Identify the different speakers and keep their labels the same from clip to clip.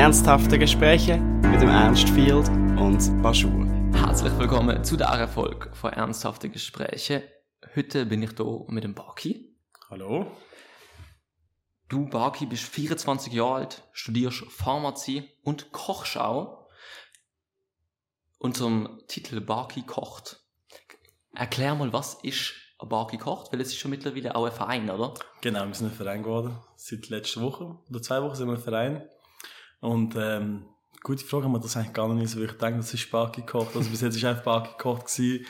Speaker 1: Ernsthafte Gespräche mit dem Ernst Field und Baschur.
Speaker 2: Herzlich willkommen zu dieser Folge von Ernsthafte Gespräche. Heute bin ich hier mit dem Baki.
Speaker 3: Hallo.
Speaker 2: Du, Baki, bist 24 Jahre alt, studierst Pharmazie und Kochschau. Und zum Titel Baki kocht. Erklär mal, was ist ein Baki kocht? Weil es ist schon mittlerweile auch ein Verein, oder?
Speaker 3: Genau, wir sind ein Verein geworden. Seit letzter Woche oder zwei Wochen sind wir ein Verein. Und ähm, gute Frage, haben wir das eigentlich gar nicht so, ich denke, das ist Baki kocht. Also bis jetzt war einfach Baki kocht gewesen,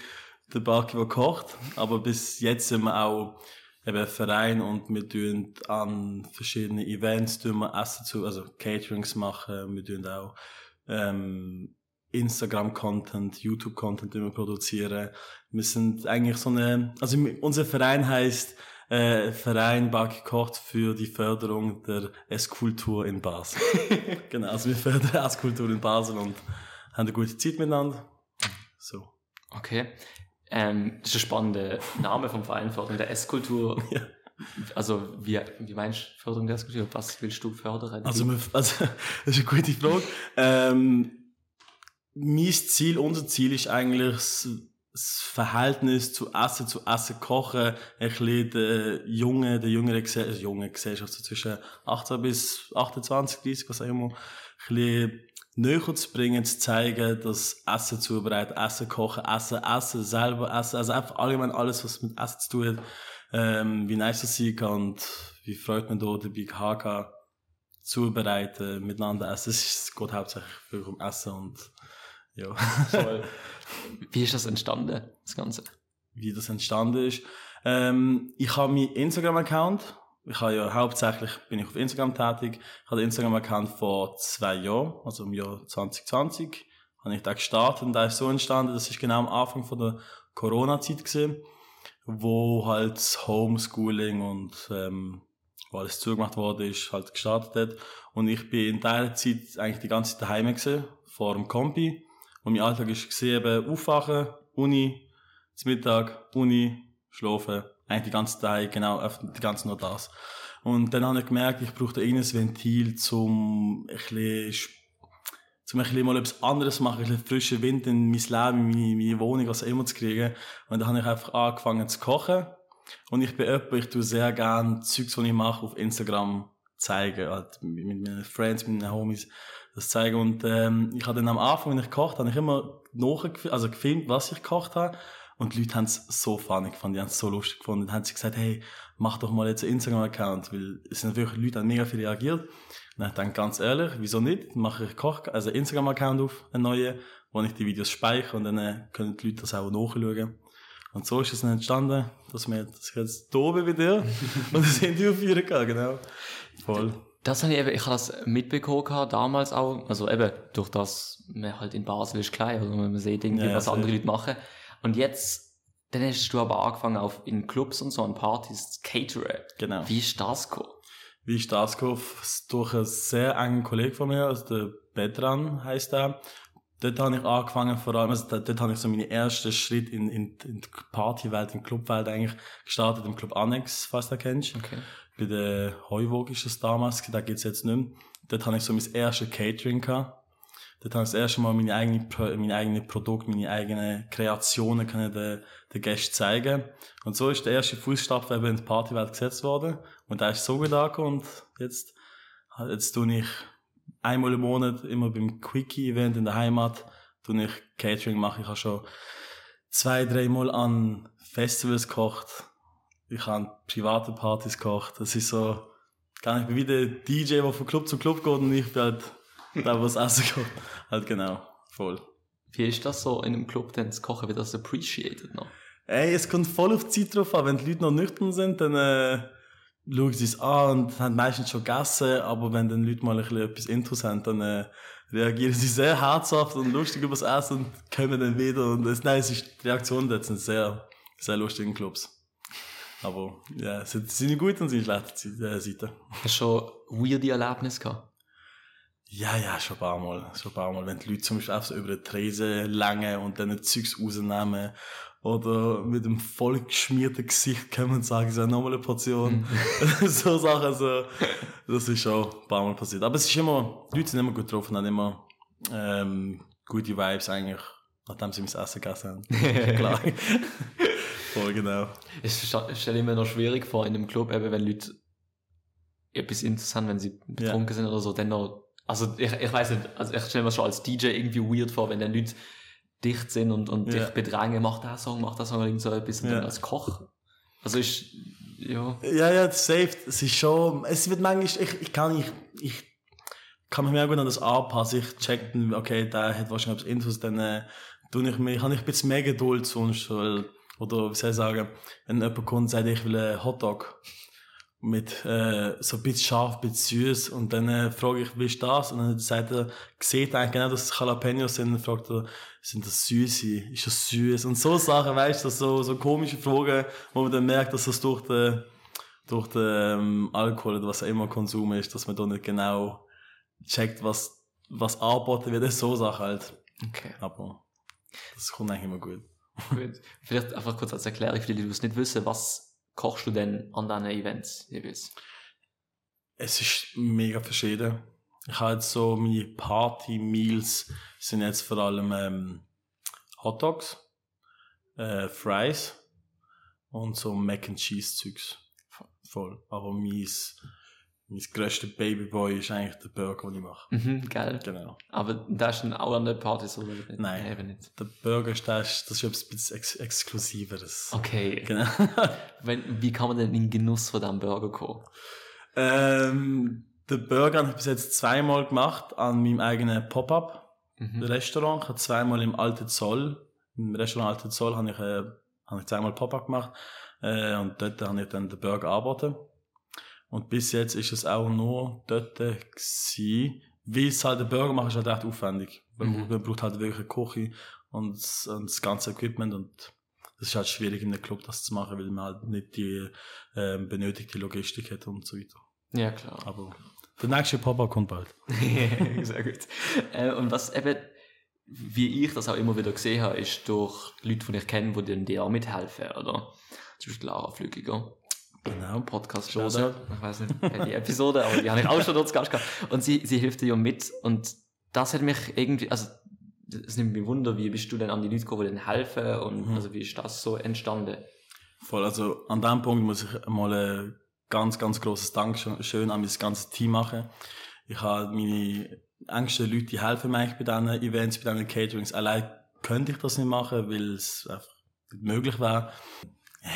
Speaker 3: der Baki, der kocht. Aber bis jetzt sind wir auch eben ein Verein und wir tun an verschiedenen Events tun wir Essen zu, also Caterings machen, wir tun auch ähm, Instagram-Content, YouTube-Content produzieren. Wir sind eigentlich so eine, also unser Verein heißt äh, Verein Baki kocht für die Förderung der Esskultur in Basel. genau, also wir fördern Esskultur in Basel und haben eine gute Zeit miteinander. So.
Speaker 2: Okay. Ähm, das ist ein spannender Name vom Verein Förderung der Esskultur. ja. Also, wie, wie meinst du Förderung der Esskultur? Was willst du fördern?
Speaker 3: Also, also das ist eine gute Frage. Ähm, mein Ziel, unser Ziel ist eigentlich das Verhältnis zu Essen, zu Essen kochen, ein bisschen der junge, der jüngere Gesellschaft, also junge Gesellschaft, so zwischen 18 bis 28, 30, was auch immer, ein bisschen näher zu bringen, zu zeigen, dass Essen zubereiten, Essen kochen, Essen, Essen, selber Essen, also einfach allgemein alles, was mit Essen zu tun hat, ähm, wie nice das sein kann und wie freut man da dabei haben kann, zubereiten, miteinander essen. Es geht hauptsächlich um Essen und ja.
Speaker 2: Voll. Wie ist das entstanden, das Ganze?
Speaker 3: Wie das entstanden ist? Ähm, ich habe meinen Instagram-Account. Ich habe ja hauptsächlich bin ich auf Instagram tätig. Ich habe den Instagram-Account vor zwei Jahren, also im Jahr 2020, habe ich da gestartet und da ist so entstanden. Das ist genau am Anfang von der Corona-Zeit gesehen, wo halt Homeschooling und ähm, wo alles zugemacht wurde, ist halt gestartet hat. Und ich bin in dieser Zeit eigentlich die ganze Zeit daheim gewesen, vor dem Kompi und mein Alltag ist gesehen, aufwachen, Uni, zum Mittag, Uni, schlafen. Eigentlich die ganze Zeit, genau, die ganze nur das. Und dann habe ich gemerkt, ich brauche ein Ventil, um ein bisschen, zum ein bisschen mal etwas anderes machen, ein bisschen frischen Wind in mein Leben, in meine, meine Wohnung, was immer zu kriegen. Und dann habe ich einfach angefangen zu kochen. Und ich bin jemand, ich tue sehr gerne Zeugs, die ich mache, auf Instagram zeigen, halt mit meinen Friends, mit meinen Homies das zeigen. Und ähm, ich habe dann am Anfang, wenn ich gekocht habe, ich immer nachgefilmt, also gefilmt, was ich gekocht habe. Und die Leute haben es so funny gefunden, die haben es so lustig gefunden. Dann haben sie gesagt, hey, mach doch mal jetzt einen Instagram-Account, weil es sind natürlich Leute, die haben mega viel reagiert. Und ich dann ganz ehrlich, wieso nicht? Dann mache ich Koch, also einen Instagram-Account auf, einen neuen, wo ich die Videos speichere und dann äh, können die Leute das auch nachschauen. Und so ist es dann entstanden, dass wir dass ich jetzt hier bin bei dir und das Interview führen kann, genau. Voll.
Speaker 2: Das habe ich eben, ich habe das mitbekommen damals auch, also eben durch das, man halt in Basel ist klein, also man sieht irgendwie, ja, was andere Leute machen. Und jetzt, dann hast du aber angefangen auf, in Clubs und so, an Partys zu cateren.
Speaker 3: Genau.
Speaker 2: Wie ist das gekommen?
Speaker 3: Wie ist das gekommen? Durch einen sehr engen Kollegen von mir, also der Betran heisst er. Dort habe ich angefangen, vor allem, also dort, dort habe ich so meine ersten Schritte in, in, in die Partywelt, in die Clubwelt eigentlich gestartet, im Club Annex, falls du kennst. Okay bei der Heuwog ist es damals, da geht's jetzt nicht mehr. Dort hatte ich so mein erstes Catering gehabt. Dort habe ich das erste Mal meine eigenen, meine eigenen Produkte, meine eigenen Kreationen können den, den Gästen zeigen. Und so ist der erste Fußstapfen in die Partywelt gesetzt worden. Und da ist so angekommen. Und jetzt, jetzt tue ich einmal im Monat immer beim Quickie-Event in der Heimat, tue ich Catering machen. Ich habe schon zwei, dreimal an Festivals gekocht ich habe private Partys gekocht. Das ist so, gar nicht wie der DJ, der von Club zu Club geht und ich bin halt da, wo es essen geht. Halt genau, voll.
Speaker 2: Wie ist das so in einem Club denn zu kochen? Wird das appreciated noch?
Speaker 3: Ey, es kommt voll auf die Zeit drauf an. Wenn die Leute noch nüchtern sind, dann äh, schauen sie es an und haben meistens schon gegessen. Aber wenn dann Leute mal ein bisschen etwas Intus haben, dann äh, reagieren sie sehr herzhaft und lustig über das Essen und kommen dann wieder. Und das, nein, es ist, die Reaktionen dort sind sehr, sehr lustig in Clubs. Aber ja, es sind seine guten und seine schlechten äh, Seiten.
Speaker 2: Hast du schon weirde Erlebnisse gehabt?
Speaker 3: Ja, ja, schon ein paar Mal. Schon ein paar Mal. Wenn die Leute zum Beispiel einfach so über die Tresen längen und dann Zeugs rausnehmen Oder mit einem voll geschmierten Gesicht kommen und sagen, so nochmal eine Portion. so Sachen, so. Das ist schon ein paar Mal passiert. Aber es ist immer, die Leute sind immer gut drauf und haben immer, ähm, gute Vibes eigentlich, nachdem sie mein Essen gegessen haben. Klar. voll genau.
Speaker 2: Ich stelle ich mir noch schwierig vor in einem Club, eben wenn Leute etwas interessant, wenn sie betrunken sind oder so, dann noch, also ich, ich weiß nicht, also ich stelle mir schon als DJ irgendwie weird vor, wenn dann Leute dicht sind und, und
Speaker 3: Ja.
Speaker 2: dich bedrängen, mach das Song, mach das Song, irgend so etwas, und
Speaker 3: Ja.
Speaker 2: dann als Koch. Also ist, ja.
Speaker 3: Ja, ja, safe. Es ist schon, es wird manchmal, ich, ich kann nicht, ich kann mich mehr gut an das anpassen. Ich check, dann, okay, der hat wahrscheinlich Infos, dann, äh, tue ich mir, habe ich ein bisschen mehr Geduld sonst, weil, oder, wie soll ich sagen, wenn jemand kommt und sagt, ich will einen Hotdog mit, äh, so ein bisschen scharf, ein bisschen süß, und dann, äh, frage ich, wie ist das? Und dann sagt er, sieht eigentlich genau, dass es Jalapenos sind, und dann fragt er, sind das süße? Ist das süß? Und so Sachen, weißt du, so, so komische Fragen, wo man dann merkt, dass das durch den, durch den ähm, Alkohol oder was auch immer Konsum ist, dass man da nicht genau checkt, was, was angeboten wird. So Sachen halt.
Speaker 2: Okay.
Speaker 3: Aber das kommt eigentlich immer gut.
Speaker 2: Gut. Vielleicht einfach kurz als Erklärung für die, die es nicht wissen, was kochst du denn an deinen Events jeweils?
Speaker 3: Es ist mega verschieden. Ich habe jetzt so meine Party-Meals sind jetzt vor allem ähm, Hotdogs, äh, Fries und so Mac and Cheese Zeugs. Voll. Aber mein, mein grösster Babyboy ist eigentlich der Burger, den ich mache.
Speaker 2: Mhm, geil.
Speaker 3: Genau.
Speaker 2: Aber da ist dann auch an der Partys oder nicht?
Speaker 3: Nein.
Speaker 2: Eben nicht.
Speaker 3: Der Burger ist, das ist, das ist etwas bisschen ex Exklusiveres.
Speaker 2: Okay.
Speaker 3: Genau.
Speaker 2: Wenn, wie kann man denn in den Genuss von diesem Burger kommen?
Speaker 3: ähm, den Burger habe ich bis jetzt zweimal gemacht an meinem eigenen Pop-Up.
Speaker 2: Mhm.
Speaker 3: Restaurant. Ich habe zweimal im Alten Zoll, im Restaurant Alten Zoll habe ich, äh, habe ich zweimal Pop-Up gemacht. Äh, und dort habe ich dann den Burger angeboten. Und bis jetzt ist es auch nur dort gewesen. Wie es halt der Burger macht, ist halt echt aufwendig. Man,
Speaker 2: Mhm.
Speaker 3: braucht- halt wirklich eine Küche und, das- und das ganze Equipment und das ist halt schwierig in einem Club das zu machen, weil man halt nicht die ähm, benötigte Logistik hat und so weiter.
Speaker 2: Ja, klar.
Speaker 3: Aber der nächste Pop-Up kommt bald.
Speaker 2: Sehr gut. Äh, und was eben, wie ich das auch immer wieder gesehen habe, ist durch Leute, die ich kenne, die dann dir auch mithelfen, oder? Zum Beispiel Lara Flügiger.
Speaker 3: Genau.
Speaker 2: Podcast hören. Ich weiß nicht, welche Episode, aber die habe ich auch schon dort zu Gast gehabt. Und sie, sie hilft dir ja mit. Und das hat mich irgendwie, also, es nimmt mich Wunder, wie bist du denn an die Leute gekommen, die denen helfen? Und
Speaker 3: Mhm.
Speaker 2: also, wie ist das so entstanden?
Speaker 3: Voll, also an diesem Punkt muss ich mal ein ganz, ganz großes Dankeschön an mein ganzes Team machen. Ich habe meine engsten Leute, die helfen mir eigentlich bei diesen Events, bei diesen Caterings. Allein könnte ich das nicht machen, weil es einfach nicht möglich wäre. Ja,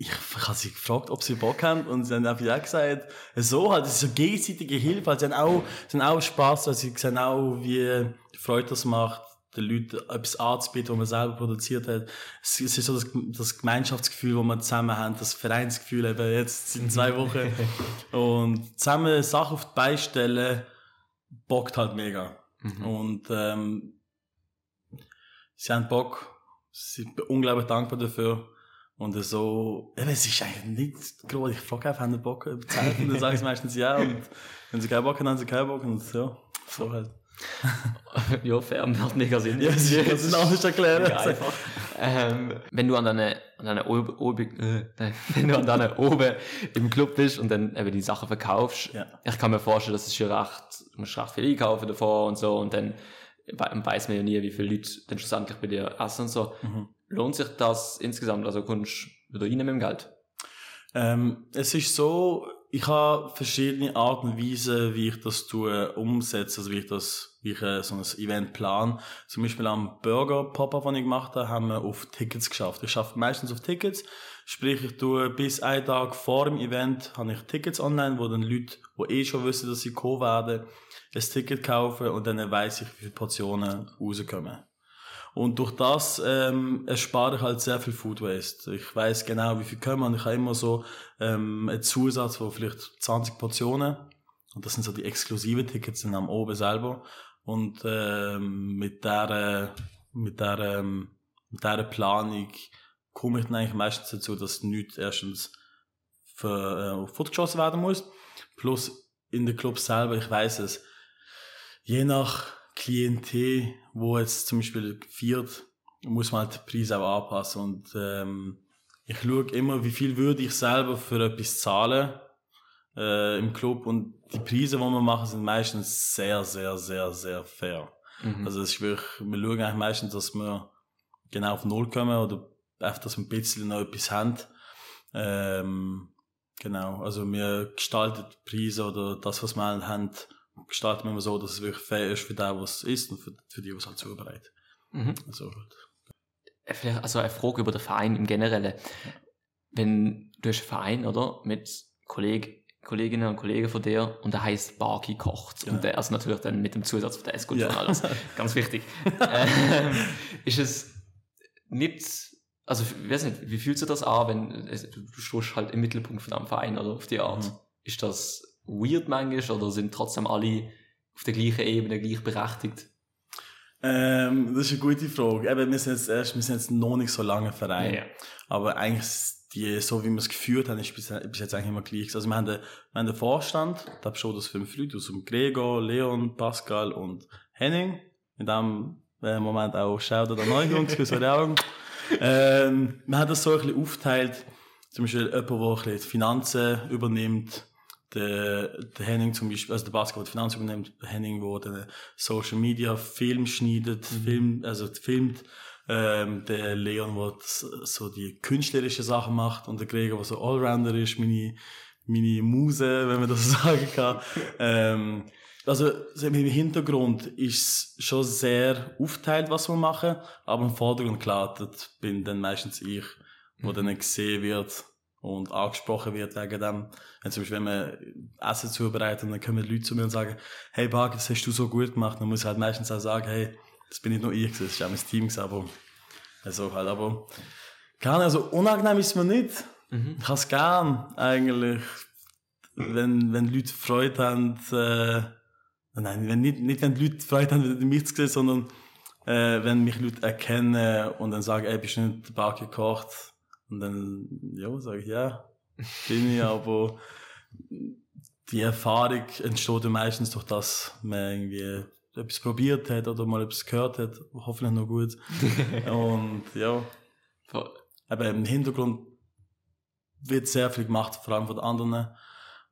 Speaker 3: ich, habe sie gefragt, ob sie Bock haben und sie haben einfach ja gesagt, so halt, es ist so gegenseitige Hilfe, also sie haben auch, sie haben auch Spass, also sie sehen auch, wie Freude das macht, den Leuten etwas anzubieten, was man selber produziert hat. Es, ist so das, das Gemeinschaftsgefühl, das wir zusammen haben, das Vereinsgefühl eben jetzt in zwei Wochen. und zusammen Sachen auf die Beine stellen, bockt halt mega.
Speaker 2: Mhm.
Speaker 3: Und ähm, sie haben Bock, sie sind unglaublich dankbar dafür. Und so, eben, es ist eigentlich nicht groß. Ich frage einfach, haben sie Bock helfen? Und dann sagen sie meistens ja. Und wenn sie keinen Bock haben, haben sie keinen Bock. Und so, so halt.
Speaker 2: ja, fair, macht mega Sinn.
Speaker 3: Ja, das ist anders erklären.
Speaker 2: Mega einfach. ähm, wenn du an deine, an deine oben, oben, äh, wenn du an deine oben im Club bist und dann eben die Sachen verkaufst,
Speaker 3: Ja.
Speaker 2: ich kann mir vorstellen, das ist ja recht, du musst recht viel einkaufen davor und so und dann we- weiß man ja nie, wie viele Leute dann schlussendlich bei dir essen und so.
Speaker 3: Mhm.
Speaker 2: Lohnt sich das insgesamt? Also kommst du wieder rein mit dem Geld?
Speaker 3: Ähm, es ist so, ich habe verschiedene Arten und Weisen, wie ich das tue, umsetze, also wie ich das, wie ich äh, so ein Event plan. Zum Beispiel am Burger Pop-Up, den ich gemacht habe, haben wir auf Tickets geschafft. Ich schaffe meistens auf Tickets, sprich ich tue bis einen Tag vor dem Event habe ich Tickets online, wo dann Leute, die eh schon wissen, dass sie kommen werden, ein Ticket kaufen und dann weiss ich, wie viele Portionen rauskommen. Und durch das ähm, erspare ich halt sehr viel Food Waste. Ich weiß genau, wie viel kommen und ich habe immer so ähm, einen Zusatz von vielleicht 20 Portionen. Und das sind so die exklusiven Tickets sind am oben selber. Und ähm, mit der mit der ähm, mit der Planung komme ich dann eigentlich meistens dazu, dass nichts erstens für, äh, fortgeschossen werden muss. Plus in den Clubs selber, ich weiß es, je nach Klientel, wo jetzt zum Beispiel viert, muss man halt den Preis auch anpassen. Und ähm, ich schaue immer, wie viel würde ich selber für etwas zahlen äh, im Club. Und die Preise, die wir machen, sind meistens sehr, sehr, sehr, sehr fair.
Speaker 2: Mhm.
Speaker 3: Also es ist wirklich, wir schauen eigentlich meistens, dass wir genau auf Null kommen oder einfach, dass wir ein bisschen noch etwas haben. Ähm, genau, also wir gestalten die Preise oder das, was wir haben, gestalten wir so, dass es wirklich fair ist für den, was es ist und für, für die, was halt zubereitet.
Speaker 2: Mhm.
Speaker 3: Also,
Speaker 2: Äh, Vielleicht also eine Frage über den Verein im Generellen. Wenn du hast einen Verein, oder? Mit Kolleg, Kolleginnen und Kollegen von dir und der heißt Barky kocht.
Speaker 3: Genau.
Speaker 2: Und der, also natürlich dann mit dem Zusatz von der S-Gut
Speaker 3: Ja.
Speaker 2: und alles. Ganz wichtig. ähm, ist es nicht, also ich weiß nicht, wie fühlt sich das an, wenn du, du stehst halt im Mittelpunkt von einem Verein oder auf die Art?
Speaker 3: Mhm.
Speaker 2: Ist das weird manchmal oder sind trotzdem alle auf der gleichen Ebene gleichberechtigt?
Speaker 3: ähm, das ist eine gute Frage. Eben, wir sind jetzt erst, wir sind jetzt noch nicht so lange Verein. Aber eigentlich, die, so wie wir es geführt haben, ist bis, bis jetzt eigentlich immer gleich. Also wir haben den, wir haben den Vorstand, da besteht aus fünf Leuten, aus dem Gregor, Leon, Pascal und Henning. In dem äh, Moment auch Shoutout an Jungs, für eure Augen. Ähm, wir haben das so ein bisschen aufgeteilt. Zum Beispiel jemand, der ein bisschen die Finanzen übernimmt. Der, der Henning zum Beispiel, also der Pascal, der die Finanzen übernimmt. Der Henning, der den Social Media Film schneidet, Film, also filmt ähm, der Leon, der das- so die künstlerischen Sachen macht und der Gregor, der so Allrounder ist, meine, meine Muse, wenn man das so sagen kann. ähm, also so im Hintergrund ist es schon sehr aufteilt, was wir machen, aber im Vordergrund klar, das bin dann meistens ich, wo dann gesehen wird und angesprochen wird wegen dem. Wenn zum Beispiel, wenn wir Essen zubereiten, dann kommen Leute zu mir und sagen, hey Bag, das hast du so gut gemacht, dann muss ich halt meistens auch sagen, hey, das bin nicht nur ich, das ist auch mein Team, gewesen, aber also halt, aber keine also unangenehm ist mir nicht.
Speaker 2: Mhm.
Speaker 3: Ich habe es gern, eigentlich, wenn, wenn Leute Freude haben, äh, nein, wenn nicht, nicht wenn Leute Freude haben, mich zu sehen, sondern äh, wenn mich Leute erkennen und dann sagen, ey, bist du nicht Bar gekocht? Und dann, ja, sage ich, ja, bin ich, aber die Erfahrung entsteht ja meistens durch das, man irgendwie etwas probiert hat oder mal etwas gehört hat, hoffentlich noch gut. und ja, aber im Hintergrund wird sehr viel gemacht, vor allem von den anderen.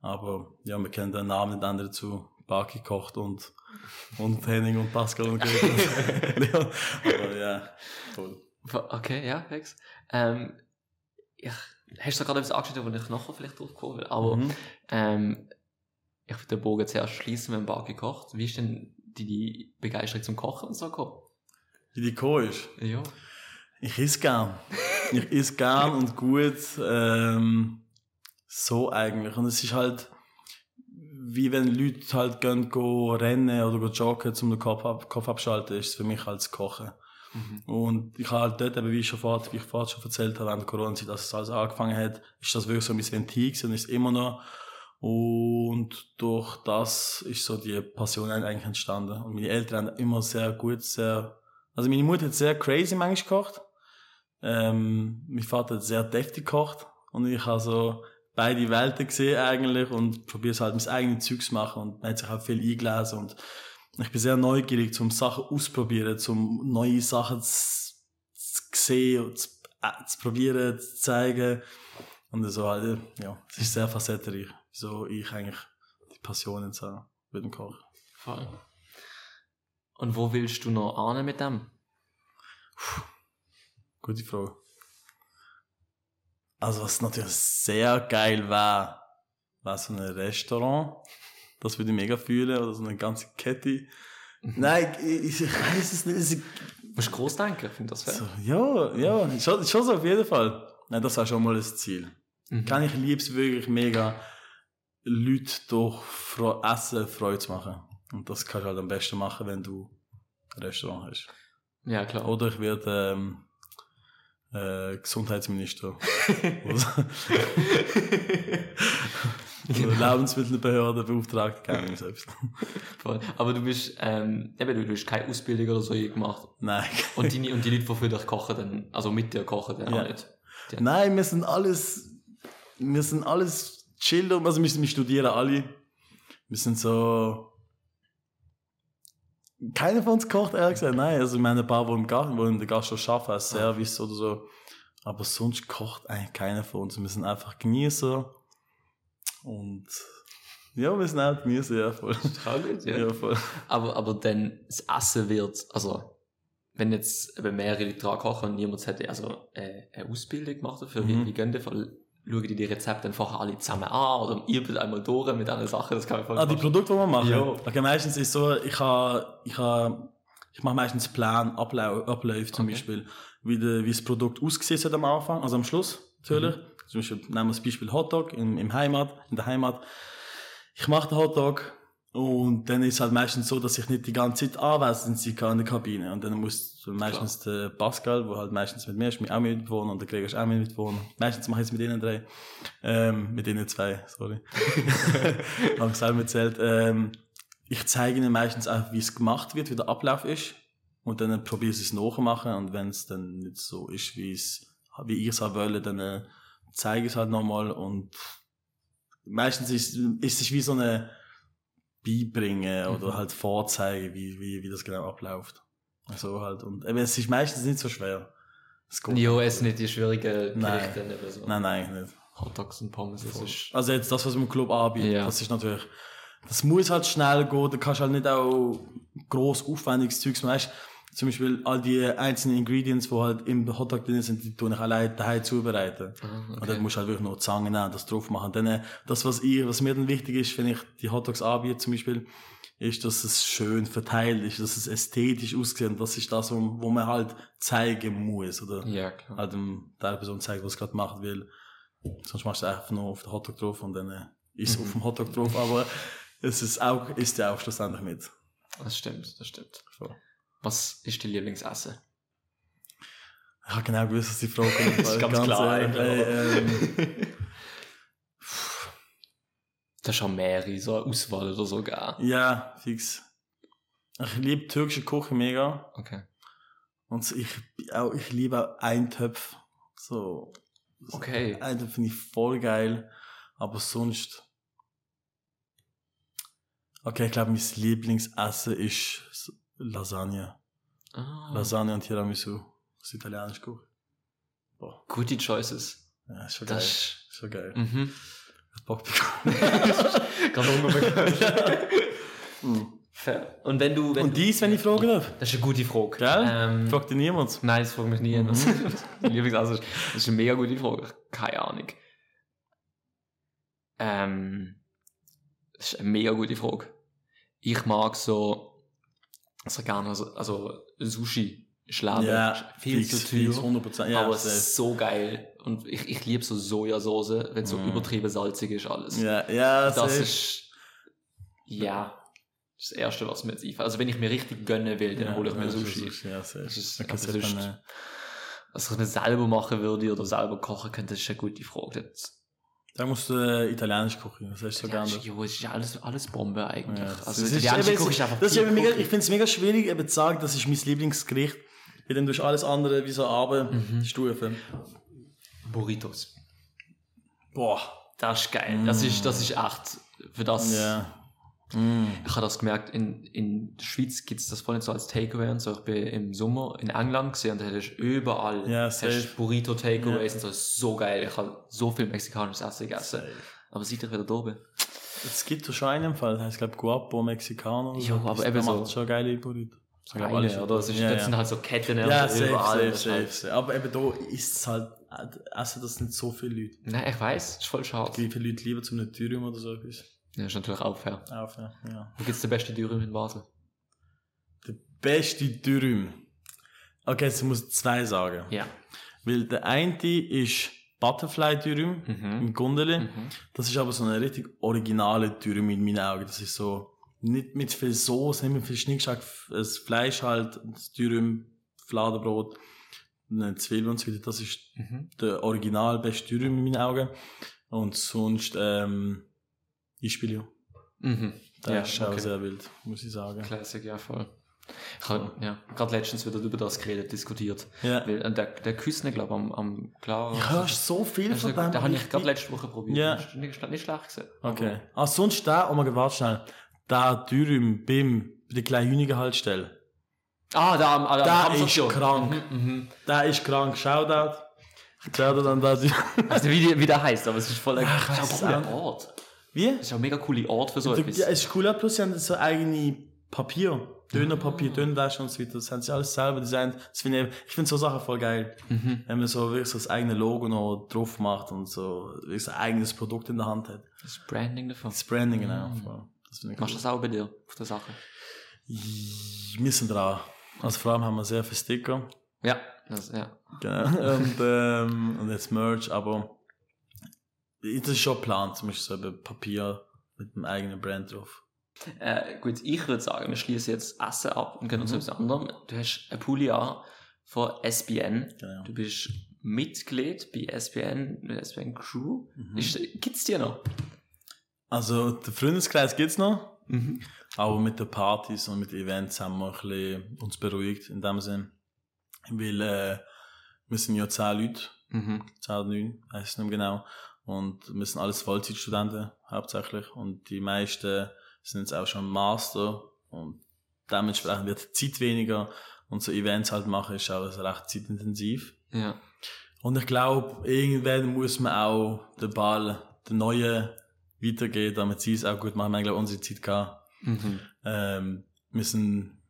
Speaker 3: Aber ja, wir kennen den Namen nicht anderen zu. Baki kocht und, und Henning und Pascal und ja, aber ja, voll.
Speaker 2: Okay, ja, Hex. Ähm, ich, hast du gerade etwas angeschnitten, wo ich nachher vielleicht draufkommen will, aber
Speaker 3: Mhm.
Speaker 2: ähm, ich will den Bogen zuerst schließen, wenn Bar gekocht. Wie ist denn die, die Begeisterung zum Kochen und so gekommen?
Speaker 3: Wie die Co ist.
Speaker 2: Ja.
Speaker 3: Ich isse gern. Ich isse gern und gut. Ähm, so eigentlich. Und es ist halt, wie wenn Leute halt gehen, go rennen oder go joggen, um den Kopf, ab, Kopf abschalten, ist es für mich halt das Kochen.
Speaker 2: Mhm.
Speaker 3: Und ich habe halt dort, eben, wie ich schon vorher, wie ich vorher schon erzählt habe, während Corona-Zeit, dass es alles angefangen hat, ist das wirklich so mein Ventil gewesen und ist immer noch. Und durch das ist so die Passion eigentlich entstanden. Und meine Eltern haben immer sehr gut, sehr, also meine Mutter hat sehr crazy manchmal gekocht. Ähm, mein Vater hat sehr deftig gekocht. Und ich habe so beide Welten gesehen eigentlich und probiere es halt mein eigenes Zeug zu machen und man hat sich auch viel eingelesen und ich bin sehr neugierig, zum Sachen ausprobieren, zum neue Sachen zu, zu sehen und zu, äh, zu probieren, zu zeigen. Und so halt, äh, ja, es ist sehr facettenreich, wieso ich eigentlich die Passion jetzt habe mit dem Kochen.
Speaker 2: Voll. Und wo willst du noch ahnen mit dem?
Speaker 3: Gute Frage. Also, was natürlich sehr geil war, war so ein Restaurant. Das würde ich mega fühlen, oder so eine ganze Kette. Nein, ich, ich weiß es nicht. Es ist-
Speaker 2: Du musst groß denken, ich finde das fair.
Speaker 3: So, ja, ja, schon, schon so auf jeden Fall. Nein, das war schon mal das Ziel.
Speaker 2: Mhm.
Speaker 3: Kann ich lieb's wirklich mega, Leute durch Fre Essen Freude zu machen. Und das kannst du halt am besten machen, wenn du ein Restaurant hast.
Speaker 2: Ja, klar.
Speaker 3: Oder ich werde ähm, äh, Gesundheitsminister. oder oder Lebensmittelbehörde beauftragt, keine selbst.
Speaker 2: Voll. Aber du bist, ähm, eben, du, du hast keine Ausbildung oder so gemacht.
Speaker 3: Nein.
Speaker 2: Und die, und die Leute, die für dich kochen, dann, also mit dir kochen, dann
Speaker 3: Ja.
Speaker 2: auch nicht.
Speaker 3: Nein, wir sind alles, wir sind alles Chiller, also wir, wir studieren alle. Wir sind so, Keiner von uns kocht, ehrlich gesagt. Nein, also ich meine, ein paar, die im Garten, die in der Gastro arbeiten, als Service oder so. Aber sonst kocht eigentlich keiner von uns. Wir sind einfach Genießer. Und ja, wir sind auch Genießer, ja, voll.
Speaker 2: Traurig,
Speaker 3: Ja, voll.
Speaker 2: Aber, aber dann das Essen wird, also, wenn jetzt eben mehrere Leute dran kochen und niemand hätte also äh, eine Ausbildung gemacht dafür, wie,
Speaker 3: Mhm.
Speaker 2: wie gehen die Fall? Schauen die die Rezepte dann vorher alle zusammen an oder üben einmal durch mit anderen Sachen, das kann man voll
Speaker 3: Ah, die Produkte, die wir machen?
Speaker 2: Ja.
Speaker 3: Okay, meistens ist es so, ich ha, ich ha, ich mache meistens Plan, Abläufe zum
Speaker 2: Okay.
Speaker 3: Beispiel, wie, de, wie das Produkt ausgesehen hat am Anfang, also am Schluss, natürlich.
Speaker 2: Mhm.
Speaker 3: Zum Beispiel, nehmen wir das Beispiel Hotdog im, im Heimat, in der Heimat. Ich mache den Hotdog und dann ist es halt meistens so, dass ich nicht die ganze Zeit anwesend sein kann in der Kabine. Und dann muss meistens der Pascal, der halt meistens mit mir ist, mit auch mitwohnen und der Gregor ist auch mitwohnen. Meistens mache ich es mit ihnen drei. Ähm, mit ihnen zwei, sorry. Habe ich selber erzählt. Ähm, ich zeige ihnen meistens auch, wie es gemacht wird, wie der Ablauf ist. Und dann probiere ich es nachmachen. Und wenn es dann nicht so ist, wie es, wie ich es auch wollte, dann äh, zeige es halt nochmal. Und meistens ist, ist es wie so eine Beibringen oder
Speaker 2: Mhm.
Speaker 3: halt Vorzeigen, wie, wie, wie das genau abläuft. So halt. Und eben, es ist meistens nicht so schwer. Es geht.
Speaker 2: Ja, es nicht die schwierigen
Speaker 3: Nein.
Speaker 2: Gerichte oder so.
Speaker 3: Nein, nein, nicht.
Speaker 2: Hotdogs und Pommes, das ist...
Speaker 3: Also jetzt das, was wir im Club anbieten,
Speaker 2: Ja.
Speaker 3: das ist natürlich, das muss halt schnell gehen, da kannst du halt nicht auch gross aufwendiges Zeugs machen. Zum Beispiel all die einzelnen Ingredients, die halt im Hotdog drin sind, die tue ich allein daheim zubereiten.
Speaker 2: Ah,
Speaker 3: Und
Speaker 2: okay.
Speaker 3: dann musst du halt wirklich noch Zangen nehmen, das drauf machen. Dann, äh, das, was ich, was mir dann wichtig ist, wenn ich die Hotdogs anbiete zum Beispiel, ist, dass es schön verteilt ist, dass es ästhetisch aussieht. Und das ist das, wo, wo man halt zeigen muss, oder?
Speaker 2: Ja, klar.
Speaker 3: halt dem, der Person zeigen, was es gerade macht, weil sonst machst du einfach nur auf den Hotdog drauf und dann äh, ist es
Speaker 2: Mhm.
Speaker 3: auf dem Hotdog drauf, aber es ist auch, ist ja auch schlussendlich mit.
Speaker 2: Das stimmt, das stimmt.
Speaker 3: So.
Speaker 2: Was ist dein Lieblingsessen?
Speaker 3: Ich habe genau gewusst, dass die Frage kommt.
Speaker 2: Das ist
Speaker 3: weil
Speaker 2: ganz klar,
Speaker 3: ehrlich, ey, ähm,
Speaker 2: Das ist schon mehrere, so eine Auswahl oder so gegeben.
Speaker 3: ja, fix. Ich liebe türkische Küche mega.
Speaker 2: Okay.
Speaker 3: Und ich, auch, ich liebe auch Eintöpfe. So.
Speaker 2: Okay.
Speaker 3: Eintöpfe finde ich voll geil. Aber sonst. Okay, ich glaube, mein Lieblingsessen ist Lasagne.
Speaker 2: Ah,
Speaker 3: Lasagne und Tiramisu. Das italienisch Küche. Boah,
Speaker 2: gute Choices.
Speaker 3: ja, ist schon geil.
Speaker 2: Das
Speaker 3: Ist
Speaker 2: ist...
Speaker 3: schon geil.
Speaker 2: Mhm.
Speaker 3: Hat Bock bekommen.
Speaker 2: Gerade Hunger bekommen.
Speaker 3: Mhm.
Speaker 2: Fair. Und wenn du... Wenn
Speaker 3: Und dies, wenn ich fragen darf?
Speaker 2: Das ist eine gute Frage.
Speaker 3: Gell?
Speaker 2: Ähm,
Speaker 3: Fragt dir niemand.
Speaker 2: Nein, das fragt mich nie.
Speaker 3: Mhm.
Speaker 2: Das ist eine mega gute Frage. Keine Ahnung. Ähm, das ist eine mega gute Frage. Ich mag so, also gerne, also, Sushi, Schlabe,
Speaker 3: Ja,
Speaker 2: viel
Speaker 3: fix,
Speaker 2: zu teuer.
Speaker 3: fix, 100%. Ja,
Speaker 2: aber
Speaker 3: safe.
Speaker 2: so geil. Und ich, ich liebe so Sojasauce, wenn es so
Speaker 3: Mm.
Speaker 2: übertrieben salzig ist alles.
Speaker 3: ja, ja,
Speaker 2: das
Speaker 3: safe.
Speaker 2: ist, ja, das Erste, was mir jetzt einfällt. Also wenn ich mir richtig gönnen will, dann
Speaker 3: ja,
Speaker 2: hole ich mir
Speaker 3: ja,
Speaker 2: Sushi.
Speaker 3: Ja, safe.
Speaker 2: Das ist- aber sonst-
Speaker 3: äh,
Speaker 2: Was ich mir selber machen würde oder selber kochen könnte, ist eine gute Frage. Das,
Speaker 3: Da musst du äh, italienisch kochen. Das ist so
Speaker 2: ist, ja, es ist ja alles, alles Bombe eigentlich.
Speaker 3: Ja,
Speaker 2: also
Speaker 3: eben,
Speaker 2: Küche ist einfach
Speaker 3: das ist mega, ich finde es mega schwierig, eben zu sagen, das ist mein Lieblingsgericht. Weil dann durch alles andere wie so aber
Speaker 2: Mhm. Burritos.
Speaker 3: Boah.
Speaker 2: Das ist geil. Das ist, das ist echt, für das,
Speaker 3: Ja. Mm.
Speaker 2: ich habe das gemerkt, in, in der Schweiz gibt es das voll nicht so als Takeaway und so. Ich bin im Sommer in England gesehen und da hättest du überall
Speaker 3: Ja,
Speaker 2: hast
Speaker 3: safe.
Speaker 2: Burrito Takeaways
Speaker 3: Ja.
Speaker 2: und so. Das ist so geil. Ich habe so viel mexikanisches Essen gegessen. Aber seit ich wieder da bin.
Speaker 3: Es gibt doch schon einen Fall, der heißt, glaube Guapo Mexicano. oder
Speaker 2: Ja,
Speaker 3: so.
Speaker 2: aber eben so-
Speaker 3: schon geile Burrito. Ich glaub, alles
Speaker 2: oder? Das, ist,
Speaker 3: ja,
Speaker 2: das
Speaker 3: ja.
Speaker 2: sind halt so Ketten
Speaker 3: Ja, safe,
Speaker 2: überall.
Speaker 3: safe,
Speaker 2: Das ist
Speaker 3: safe,
Speaker 2: halt-
Speaker 3: safe. Aber eben da ist es halt, essen das nicht so viele Leute.
Speaker 2: Nein, ich weiß, ist voll schade.
Speaker 3: Wie viele Leute lieber zum Dürüm oder so etwas?
Speaker 2: Ja, ist natürlich auch fair.
Speaker 3: Auf, ja. ja.
Speaker 2: Wo gibt's den besten Dürüm in Basel?
Speaker 3: Der beste Dürüm. Okay, jetzt muss ich zwei sagen.
Speaker 2: Ja.
Speaker 3: Weil der eine ist Butterfly Dürüm
Speaker 2: Mhm.
Speaker 3: im Gundeli.
Speaker 2: Mhm.
Speaker 3: Das ist aber so eine richtig originale Dürüm in meinen Augen. Das ist so, nicht mit viel Soße, nicht mit viel Schnickschnack, das Fleisch halt, das Dürüm, Fladenbrot, eine Zwiebel und so weiter. Das ist
Speaker 2: Mhm.
Speaker 3: der original beste Dürüm in meinen Augen. Und sonst, ähm, Ispilio.
Speaker 2: Mhm.
Speaker 3: Der
Speaker 2: Ja,
Speaker 3: ist auch
Speaker 2: okay.
Speaker 3: sehr wild, muss ich sagen.
Speaker 2: Classic, ja, voll. Ich habe ja, gerade letztens wieder über das geredet, diskutiert.
Speaker 3: Ja.
Speaker 2: Weil, äh, der, der Küssner, glaube ich, am, am klar.
Speaker 3: Ich höre so viel
Speaker 2: Also,
Speaker 3: von dem.
Speaker 2: da habe ich gerade letzte Woche probiert.
Speaker 3: Ja.
Speaker 2: Das ist nicht, nicht schlecht gesehen.
Speaker 3: Okay. Ah, sonst da, oh mein Gott, warte schnell. Da Dürüm beim bei der kleinen Hühnigerhaltestelle.
Speaker 2: Ah, da am, Der Raumstation.
Speaker 3: ist krank.
Speaker 2: Mhm, mhm.
Speaker 3: Der ist krank. Shoutout. Shoutout an das.
Speaker 2: Also wie, die- wie der heißt, aber es ist voll ein,
Speaker 3: Ach,
Speaker 2: auch ein cooler Ort.
Speaker 3: Wie?
Speaker 2: Das ist auch ein mega cooler Ort für so etwas.
Speaker 3: Ja, es ist cool, plus sie haben so eigene Papier. Dönerpapier, Dönerwäsche und so weiter. Das haben sie alles selber designt. Das finde ich, ich finde so Sachen voll geil. Wenn man so wirklich so das eigene Logo noch drauf macht und so wirklich so ein eigenes Produkt in der Hand hat.
Speaker 2: Das ist Branding davon.
Speaker 3: Das Branding, genau. voll. Das finde ich
Speaker 2: Machst du
Speaker 3: cool.
Speaker 2: das auch bei dir auf der Sache?
Speaker 3: Wir sind dran. Also vor allem haben wir sehr viele Sticker.
Speaker 2: Ja. Das, ja.
Speaker 3: Genau. und, ähm, und jetzt Merch, aber das ist schon geplant, zum Beispiel so eben Papier mit einem eigenen Brand drauf.
Speaker 2: Äh, gut, ich würde sagen, wir schließen jetzt Essen ab und gehen uns zu etwas anderem. Du hast ein Pulli an von SBN.
Speaker 3: Genau.
Speaker 2: Du bist Mitglied bei SBN, bei SBN Crew.
Speaker 3: Mhm.
Speaker 2: Ist, gibt's dir noch?
Speaker 3: Also, den Freundeskreis gibt's noch, aber mit den Partys und mit den Events haben wir ein bisschen uns beruhigt in dem Sinn. Weil, äh, wir sind ja 10 Leute,
Speaker 2: Mhm.
Speaker 3: 10 oder 9, weiß ich nicht mehr genau. Und wir sind alles Vollzeitstudenten, hauptsächlich. Und die meisten sind jetzt auch schon Master. Und dementsprechend wird die Zeit weniger. Und so Events halt machen ist auch recht zeitintensiv.
Speaker 2: Ja.
Speaker 3: Und ich glaube, irgendwann muss man auch den Ball, den neuen, weitergeben, damit sie es auch gut machen. Wir haben, glaube unsere Zeit gehabt.
Speaker 2: Mhm.
Speaker 3: Ähm, wir sind,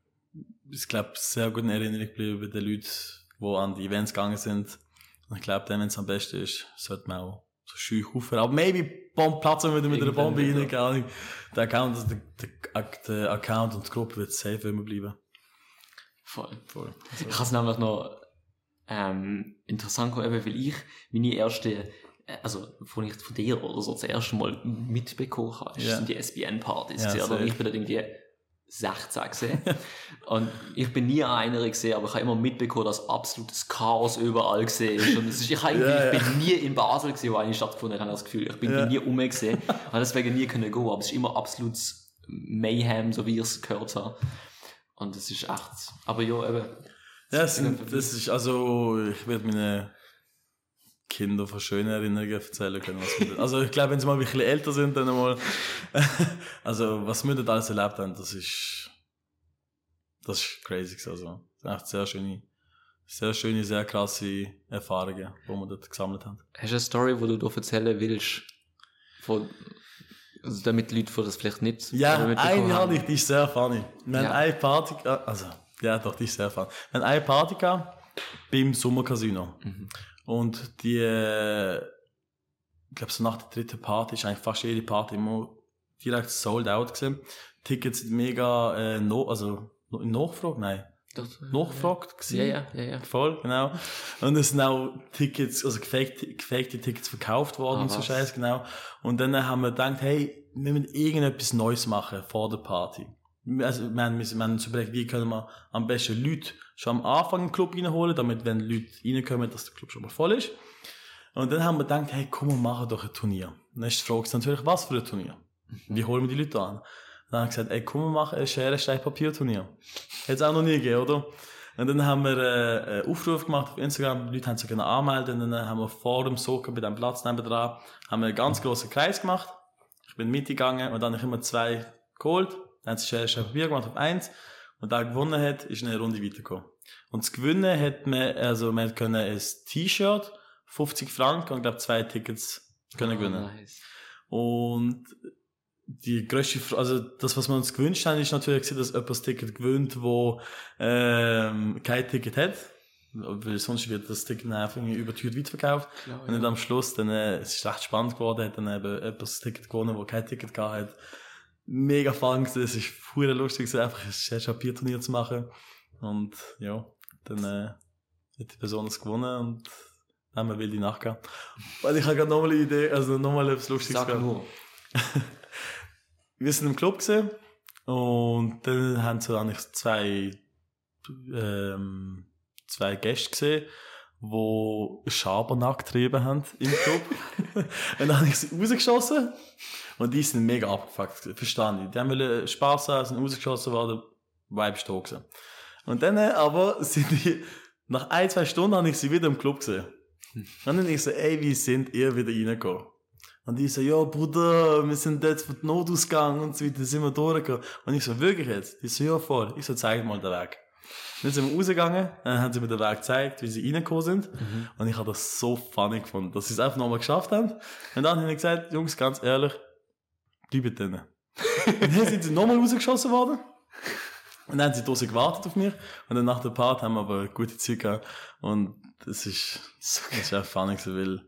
Speaker 3: ich glaube, sehr gut in Erinnerung geblieben bei den Leuten, die an die Events gegangen sind. Und ich glaube, dann, wenn es am besten ist, sollte man auch so scheu aufhören. Aber maybe Bomb platzen wieder mit einer Bombe rein, keine Ahnung. Der Account, also der, der, Account und die Gruppe wird safe immer bleiben.
Speaker 2: Voll.
Speaker 3: Voll.
Speaker 2: Ich habe es nämlich noch ähm, interessant gefunden, weil ich meine erste, also von ich von dir oder so das erste Mal mitbekommen habe,
Speaker 3: Ja.
Speaker 2: sind die SBN-Partys.
Speaker 3: Ja,
Speaker 2: oder? Ich bin da irgendwie 16 gesehen. und ich bin nie an einer gesehen, aber ich habe immer mitbekommen, dass absolutes Chaos überall gesehen ist. Und es ist, ich, habe irgendwie-
Speaker 3: Ja,
Speaker 2: ich bin nie in Basel gesehen, wo eine stattgefunden hat, habe das Gefühl. Ich bin
Speaker 3: Ja.
Speaker 2: nie umgesehen, habe deswegen nie können gehen, aber es ist immer absolutes Mayhem, so wie ich es gehört habe. Und es ist echt, aber ja, eben,
Speaker 3: Ja, das, das ist, also, ich werde meine Kinder von schönen Erinnerungen erzählen können. Also, ich glaube, wenn sie mal ein bisschen älter sind, dann mal, also, was wir dort alles erlebt haben, das ist, das ist crazy. Also, das sind echt sehr schöne, sehr schöne, sehr krasse Erfahrungen, die wir dort gesammelt haben.
Speaker 2: Hast du eine Story, wo du da erzählen willst? Von, also damit die Leute von das vielleicht nicht
Speaker 3: Ja, eine habe ich, die ist sehr funny. Wir
Speaker 2: Ja.
Speaker 3: eine Party, also, ja, doch, die ist sehr funny. Haben eine Party gehabt beim Sommercasino.
Speaker 2: Mhm.
Speaker 3: Und die, äh, ich glaube, so nach der dritten Party ist eigentlich fast jede Party immer direkt sold out gewesen. Tickets sind mega, äh, no, also, in Nachfrage, nein,
Speaker 2: Doch,
Speaker 3: nachgefragt gewesen.
Speaker 2: Ja, ja, ja, ja.
Speaker 3: Voll, genau. Und es sind auch Tickets, also gefakte, gefakte Tickets verkauft worden
Speaker 2: Ah,
Speaker 3: so? Scheiß, genau. Und dann haben wir gedacht, hey, wir müssen irgendetwas Neues machen vor der Party. Also, wir haben, wir haben uns überlegt, wie können wir am besten Leute schon am Anfang den Club reinholen, damit, wenn Leute reinkommen, dass der Club schon mal voll ist. Und dann haben wir gedacht, hey, komm, wir machen doch ein Turnier. Und dann ist die Frage natürlich, was für ein Turnier? Wie holen wir die Leute an? Dann haben wir gesagt, ey, komm, wir machen ein Schere, Stein, Papier Turnier. Hätte es auch noch nie gegeben, oder? Und dann haben wir äh, einen Aufruf gemacht auf Instagram, die Leute haben sich gerne anmelden, und dann haben wir vor dem Socken bei dem Platz nebenan, haben wir einen ganz grossen Kreis gemacht. Ich bin mitgegangen und dann habe ich immer zwei geholt, dann haben sie Schere, Papier gemacht auf eins, und der gewonnen hat, ist in eine Runde weitergekommen. Und das Gewinnen hat man, also man können ein T-Shirt, 50 Franken und ich glaube zwei Tickets können gewinnen.
Speaker 2: Ah, Nice.
Speaker 3: Und die grösste, Fra- also das, was wir uns gewünscht haben, ist natürlich, dass jemand das Ticket gewinnt, wo ähm, kein Ticket hat. Weil sonst wird das Ticket einfach über die Tür weiterverkauft.
Speaker 2: Klar,
Speaker 3: Und dann am Schluss, dann, äh, es ist recht spannend geworden, hat dann eben jemand das Ticket gewonnen, wo kein Ticket gehabt hat. Mega fun gewesen, es ist fuhr lustig gewesen, einfach ein Papierturnier zu machen. Und, ja, dann, äh, hat die Person es gewonnen und dann haben wir wilde Nacht gehabt. Und ich habe gerade nochmal eine Idee, also nochmal etwas Lustiges
Speaker 2: Sag nur.
Speaker 3: wir sind im Club gesehen und dann haben sie eigentlich zwei ähm, zwei Gäste gesehen, wo Schabernack getrieben haben im Club. und dann habe ich sie rausgeschossen und die sind mega abgefuckt, verstanden die. Die haben wollen Spaß haben, sind rausgeschossen worden, Vibe ist da gewesen. Und dann äh, aber sind die, nach ein, zwei Stunden habe ich sie wieder im Club gesehen. Und dann ich so, ey, wie sind ihr wieder reingekommen? Und ich so, ja, Bruder, wir sind jetzt den Notausgang und so weiter, sind wir durchgegangen. Und ich so, wirklich jetzt? Die so, ja, voll. Ich so, zeig mal den Weg. Dann sind wir rausgegangen, dann haben sie mir den Weg gezeigt, wie sie reingekommen sind. Und ich habe das so funny gefunden, dass sie es einfach nochmal geschafft haben. Und dann habe ich gesagt, Jungs, ganz ehrlich, bleibt drinnen. und dann sind sie nochmal rausgeschossen worden. Und dann haben sie draußen gewartet auf mich. Und dann nach der Part haben wir aber eine gute Zeit gehabt. Und das ist, das ist einfach funny gewesen, weil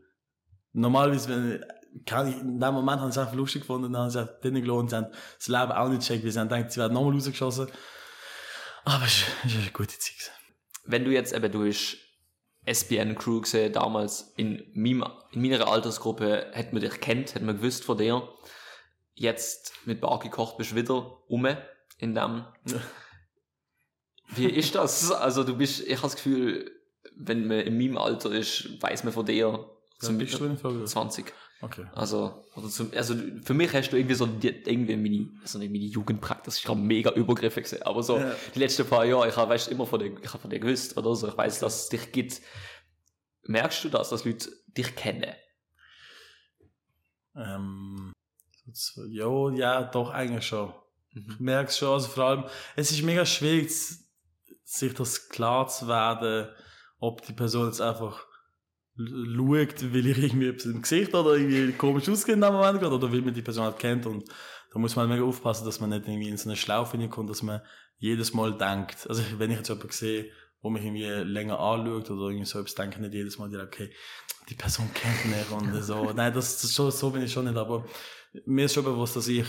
Speaker 3: normalerweise, wenn, kann ich, in dem Moment haben sie es einfach lustig gefunden, und dann haben sie einfach drinnen gelassen, sie haben das Leben auch nicht gecheckt, weil sie haben gedacht, sie werden nochmal rausgeschossen. Aber es ist, eine gute Zeit gewesen.
Speaker 2: Wenn du jetzt eben, du hast SBN Crew gesehen, damals in, meinem, in meiner Altersgruppe, hätte man dich kennt, hätte man gewusst von dir. Jetzt mit Barki Koch bist du wieder um in dem. Wie ist das? Also du bist, ich habe das Gefühl, wenn man in meinem Alter ist, weiß man von dir
Speaker 3: Zum bist du in Folge?
Speaker 2: 20.
Speaker 3: Okay.
Speaker 2: Also, oder zum, also für mich hast du irgendwie so irgendwie meine, also nicht meine Jugendpraxis, ich habe mega übergriffig gesehen, aber so
Speaker 3: Ja.
Speaker 2: die letzten paar Jahre, ich habe weißt, immer von dir, ich habe von dir gewusst oder so, ich weiß, dass es dich gibt. Merkst du das, dass Leute dich kennen?
Speaker 3: Ähm, so, ja, ja, doch, eigentlich schon.
Speaker 2: Mhm.
Speaker 3: Ich merke es schon, also vor allem, es ist mega schwierig, sich das klar zu werden, ob die Person jetzt einfach schaut, weil ich irgendwie etwas im Gesicht oder irgendwie komisch ausgehe in dem Moment gerade, oder weil man die Person halt kennt und da muss man halt mega aufpassen, dass man nicht irgendwie in so eine Schlaufe hineinkommt, dass man jedes Mal denkt, also wenn ich jetzt jemanden sehe, wo mich irgendwie länger anschaut oder irgendwie so etwas, denke ich nicht jedes Mal direkt, okay, die Person kennt mich und so. Nein, das, das schon, so bin ich schon nicht, aber mir ist schon bewusst, dass ich,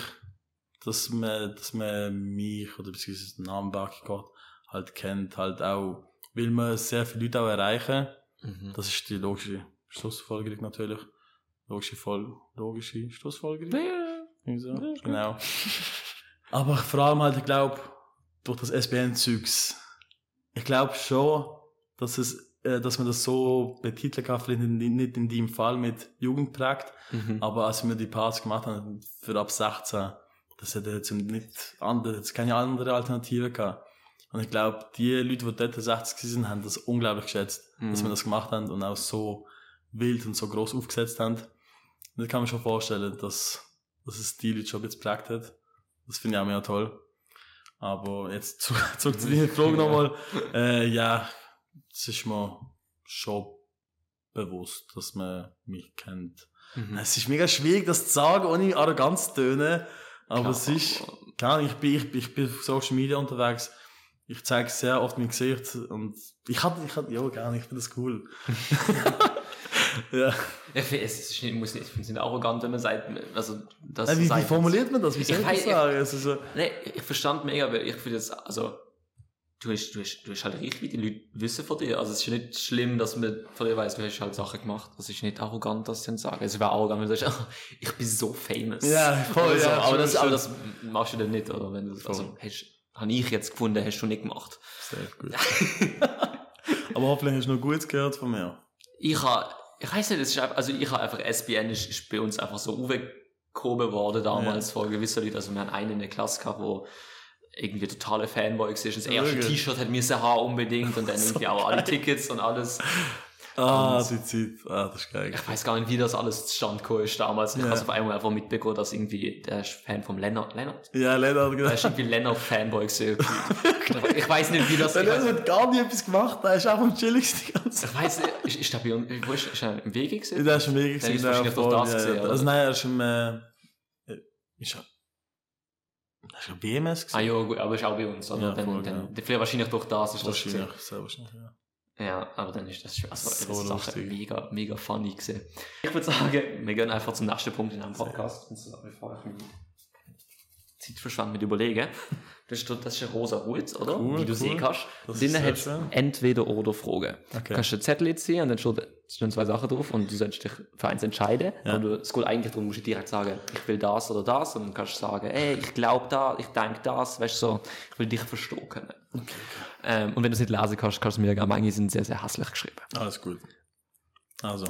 Speaker 3: dass man, dass man mich oder beziehungsweise den Namen Gott halt kennt, halt auch, will man sehr viele Leute auch erreichen.
Speaker 2: Mhm.
Speaker 3: Das ist die logische Schlussfolgerung natürlich. Logische Voll, logische Schlussfolgerung.
Speaker 2: Ja.
Speaker 3: Irgendwie so. Genau. Aber vor allem halt, ich glaube, durch das SBN-Zeugs, ich glaube schon, dass es, äh, dass man das so betiteln kann, vielleicht nicht in dem Fall mit Jugend prägt,
Speaker 2: Mhm.
Speaker 3: aber als wir die Parts gemacht haben für ab 16, das hätte jetzt nicht andere, jetzt keine andere Alternative gehabt. Und ich glaube, die Leute, die dort 60 sind, haben das unglaublich geschätzt, dass
Speaker 2: Mhm.
Speaker 3: wir das gemacht haben und auch so wild und so groß aufgesetzt haben. Und das kann man schon vorstellen, dass, dass es die Leute schon ein bisschen geprägt hat. Das finde ich auch mega toll. Aber jetzt zu- zurück zu deiner Frage nochmal. Äh, ja, es ist mir schon bewusst, dass man mich kennt.
Speaker 2: Mhm.
Speaker 3: Es ist mega schwierig, das zu sagen, ohne Arroganz zu tönen. Aber
Speaker 2: Klar,
Speaker 3: es ist, Ahnung, ich bin, ich, bin- ich bin auf Social Media unterwegs. Ich zeige sehr oft mein Gesicht und ich hatte, ich hatte, ja, gerne, ich finde das cool. ja.
Speaker 2: Ich finde, es ist nicht, muss nicht, ich finde es nicht arrogant, wenn man sagt, also, das
Speaker 3: Äh, wie, wie formuliert man das? Wie soll ich,
Speaker 2: weiß-
Speaker 3: das sagen? Ist so,
Speaker 2: Nee, ich verstand mega, weil ich finde das, also, du hast, du hast, du hast halt richtig, die Leute wissen von dir. Also, es ist ja nicht schlimm, dass man von dir weiss, du hast halt Sachen gemacht. Das ist nicht arrogant, das zu sagen. Es wäre arrogant, wenn du sagst, ich bin so famous.
Speaker 3: Ja, voll,
Speaker 2: Oder so.
Speaker 3: ja,
Speaker 2: aber, das, aber das machst du dann nicht, oder? Wenn du, also, hast, habe ich jetzt gefunden, hast du nicht gemacht.
Speaker 3: sehr gut. Aber hoffentlich hast du noch Gutes gehört von mir.
Speaker 2: Ich habe, ich weiß nicht, es ist einfach, also ich habe einfach, SBN ist, ist bei uns einfach so aufgehoben worden damals vor gewissen Leuten. Also wir haben einen in der Klasse gehabt, wo irgendwie totale Fanboy war. Das erste? T-Shirt hat mir haben unbedingt und dann irgendwie auch alle Tickets und alles.
Speaker 3: Ah, die Zeit. Ah, das ist geil.
Speaker 2: Ich weiß gar nicht, wie das alles zustande gekommen ist damals. Ich
Speaker 3: Ja.
Speaker 2: habe es auf einmal einfach mitbekommen, dass irgendwie, der ist Fan vom Lennart, Lennart?
Speaker 3: Ja, Lennart,
Speaker 2: Der
Speaker 3: genau.
Speaker 2: ist irgendwie Lennart-Fanboy gesehen. ich weiß nicht, wie das,
Speaker 3: Der Lennart hat gar nie etwas gemacht, der ist einfach am chilligsten die ganze Zeit.
Speaker 2: ich weiß nicht, ist, ist der bei uns, wo ist, ist er im Weg gesehen?
Speaker 3: Der ist schon mega
Speaker 2: Dann ist
Speaker 3: gewesen,
Speaker 2: wahrscheinlich
Speaker 3: der
Speaker 2: doch das
Speaker 3: ja,
Speaker 2: gesehen,
Speaker 3: ja. Also nein, er ist im, äh, ist er, ist ja BMS
Speaker 2: Ah
Speaker 3: gewesen?
Speaker 2: ja, gut, aber ist auch bei uns. Oder?
Speaker 3: Ja,
Speaker 2: dann,
Speaker 3: voll,
Speaker 2: dann,
Speaker 3: ja.
Speaker 2: Vielleicht wahrscheinlich durch das ist das
Speaker 3: Wahrscheinlich, sehr wahrscheinlich, ja.
Speaker 2: Ja, aber dann ist das schon also,
Speaker 3: So
Speaker 2: das ist
Speaker 3: lustig.
Speaker 2: mega, mega funny gesehen. Ich würde sagen, wir gehen einfach zum nächsten Punkt in einem Podcast. Und so, bevor ich meine Zeit verschwende mit überlegen. Das ist, das ist ein rosa Hut, oder?
Speaker 3: Cool,
Speaker 2: Wie du
Speaker 3: cool.
Speaker 2: sehen kannst. Drinnen hat entweder oder Fragen.
Speaker 3: Okay.
Speaker 2: Kannst du einen Zettel jetzt ziehen und dann stehen zwei Sachen drauf und du sollst dich für eins entscheiden.
Speaker 3: Ja.
Speaker 2: Und du, es geht eigentlich darum, musst du direkt sagen, ich will das oder das. Und dann kannst du sagen, ey, ich glaube da, ich denke das, weißt du, so, ich will dich verstehen können. Ähm, und wenn du es nicht lesen kannst, kannst du mir sagen, manche sind sehr, sehr hässlich geschrieben.
Speaker 3: Alles gut. Also.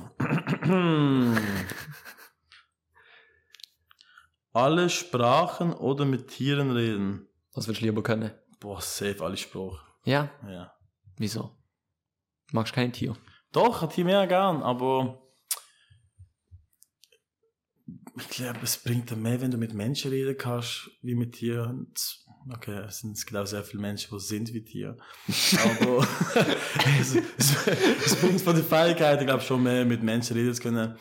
Speaker 3: alle Sprachen oder mit Tieren reden.
Speaker 2: Was willst du lieber können?
Speaker 3: Boah, safe alle Sprachen.
Speaker 2: Ja?
Speaker 3: Ja.
Speaker 2: Wieso? Magst du kein Tier?
Speaker 3: Doch, hat Tier mehr gern, aber ich glaube, es bringt dir mehr, wenn du mit Menschen reden kannst, wie mit Tieren. Okay, es sind es gibt auch sehr viele Menschen, die sind wie Tiere. Aber es, es, es bringt von der Fähigkeit, ich glaube, schon mehr mit Menschen reden zu können.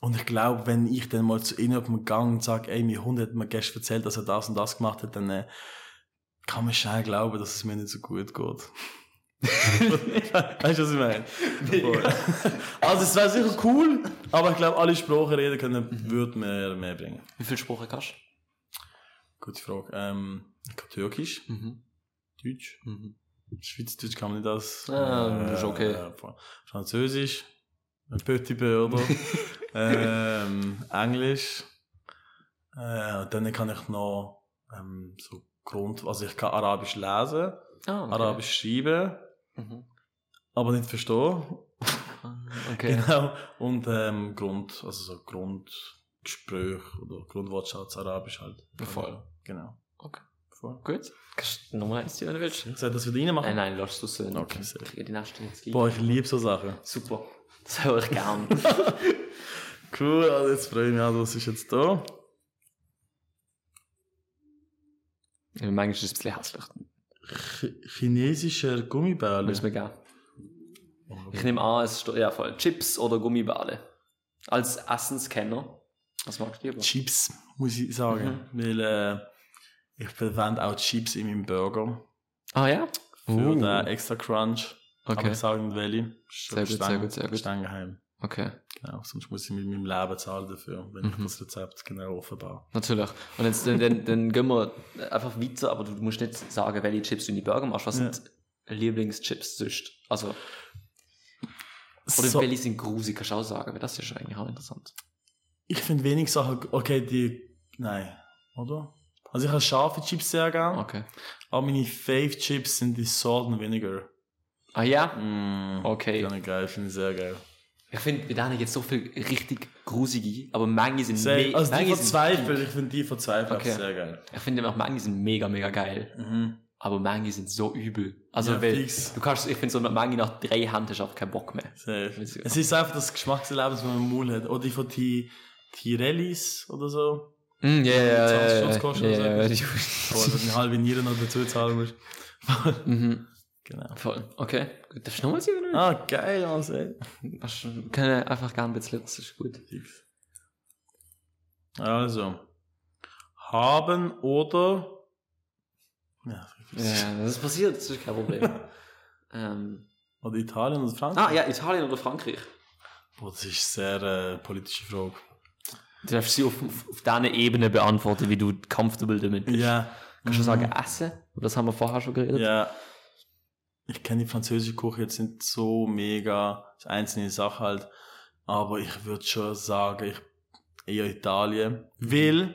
Speaker 3: Und ich glaube, wenn ich dann mal zu ihnen auf dem Gang und sage, ey, mein Hund hat mir gestern erzählt, dass er das und das gemacht hat, dann äh, kann man schnell glauben, dass es mir nicht so gut geht. weißt du, was ich meine? also, es wäre sicher cool, aber ich glaube, alle Sprachen reden können, würde mir mehr bringen.
Speaker 2: Wie viele Sprachen kannst
Speaker 3: Gute Frage. Ähm, Türkisch?
Speaker 2: Mhm.
Speaker 3: Deutsch,
Speaker 2: Mhm.
Speaker 3: Schweizerdeutsch kann man nicht das.
Speaker 2: Ah, das ist okay.
Speaker 3: Äh, Französisch, ein Petit peu, oder? ähm, Englisch. Äh, dann kann ich noch ähm, so Grund, also ich kann Arabisch lesen,
Speaker 2: Ah, okay.
Speaker 3: Arabisch schreiben,
Speaker 2: Mhm.
Speaker 3: aber nicht verstehen.
Speaker 2: Ah, Okay.
Speaker 3: Genau. Und ähm, Grund, also so Grundgespräch oder Grundwortschatz Arabisch halt.
Speaker 2: Voll.
Speaker 3: Genau. Voll.
Speaker 2: Gut. Nochmal eins, wenn du willst?
Speaker 3: Soll ich das wieder reinmachen?
Speaker 2: Nein, nein, lass du es so.
Speaker 3: Okay.
Speaker 2: Ich die nächste jetzt.
Speaker 3: Boah, ich liebe so Sachen.
Speaker 2: Super. Das höre ich gern.
Speaker 3: Cool, also jetzt freue ich mich auch, was ist jetzt da?
Speaker 2: Ja, Manchmal ist es ein bisschen hässlich.
Speaker 3: Ch chinesischer Gummibärle.
Speaker 2: Müssen wir gehen. Ich nehme an, es steht ja voll. Chips oder Gummibärle. Als Essenskenner. Was magst du lieber?
Speaker 3: Chips, muss ich sagen. Weil äh, ich verwende auch Chips in meinem Burger.
Speaker 2: Ah ja?
Speaker 3: Für
Speaker 2: Uh.
Speaker 3: den extra Crunch. Aber
Speaker 2: Okay.
Speaker 3: ich sage nicht welche.
Speaker 2: Sehr gut, sehr gut, sehr gut.
Speaker 3: Streng geheim.
Speaker 2: Okay,
Speaker 3: Genau, sonst muss ich mit meinem Leben zahlen dafür, wenn ich
Speaker 2: Mhm.
Speaker 3: das Rezept genau offenbar.
Speaker 2: natürlich. Und jetzt dann, dann, dann gehen wir einfach weiter, aber du musst nicht sagen, welche Chips du in die Burger machst. Was
Speaker 3: Ja.
Speaker 2: sind Lieblingschips sonst? Also, oder
Speaker 3: So,
Speaker 2: welche sind grusig, kannst du auch sagen, weil das ist eigentlich auch interessant.
Speaker 3: ich finde wenig Sachen, okay, die, nein, oder? Also ich habe scharfe Chips sehr gern,
Speaker 2: Okay.
Speaker 3: aber meine Fave Chips sind die Salt and Vinegar.
Speaker 2: Ah ja?
Speaker 3: Mm,
Speaker 2: Okay.
Speaker 3: Die finde ich geil, finde ich sehr geil.
Speaker 2: Ich finde, bei denen jetzt so viel richtig grusige, aber manche sind
Speaker 3: Sehr,
Speaker 2: me-
Speaker 3: also die verzweifelt, ich finde die verzweifelt
Speaker 2: Okay.
Speaker 3: sehr geil.
Speaker 2: Ich finde auch manche sind mega, mega geil.
Speaker 3: Mhm.
Speaker 2: Aber manche sind so übel. Also,
Speaker 3: Ja,
Speaker 2: weil, du kannst, ich finde so, manche nach drei Händen hast du einfach keinen Bock mehr.
Speaker 3: Safe. Es ist einfach das Geschmackserlebnis, das man im Mund hat. Oder die von Ti- Tirellis oder so.
Speaker 2: Mm, ja, ja, ja, ja, ja,
Speaker 3: Schutzkosten
Speaker 2: ja,
Speaker 3: oder
Speaker 2: ja,
Speaker 3: so. Eine halbe Niere noch dazu zahlen musst.
Speaker 2: Mhm,
Speaker 3: genau.
Speaker 2: voll. Okay. Gut, darfst du nochmal sagen? oder?
Speaker 3: Ah, geil, also, ey.
Speaker 2: Du- Können einfach gerne ein bisschen, das ist gut.
Speaker 3: Also. Haben oder. Ja,
Speaker 2: Ja, das ist passiert, das ist kein Problem. ähm,
Speaker 3: Oder Italien oder Frankreich?
Speaker 2: ah, ja, Italien oder Frankreich?
Speaker 3: Boah, das ist eine sehr äh, politische Frage.
Speaker 2: Du darfst sie auf, auf, deiner Ebene beantworten, wie du comfortable damit bist.
Speaker 3: Ja.
Speaker 2: Kannst du
Speaker 3: Mhm.
Speaker 2: sagen, essen? Das haben wir vorher schon geredet.
Speaker 3: Ja. Ich kenne die französische Küche jetzt nicht so mega. Das einzelne Sache halt. Aber ich würde schon sagen, ich eher Italien. Weil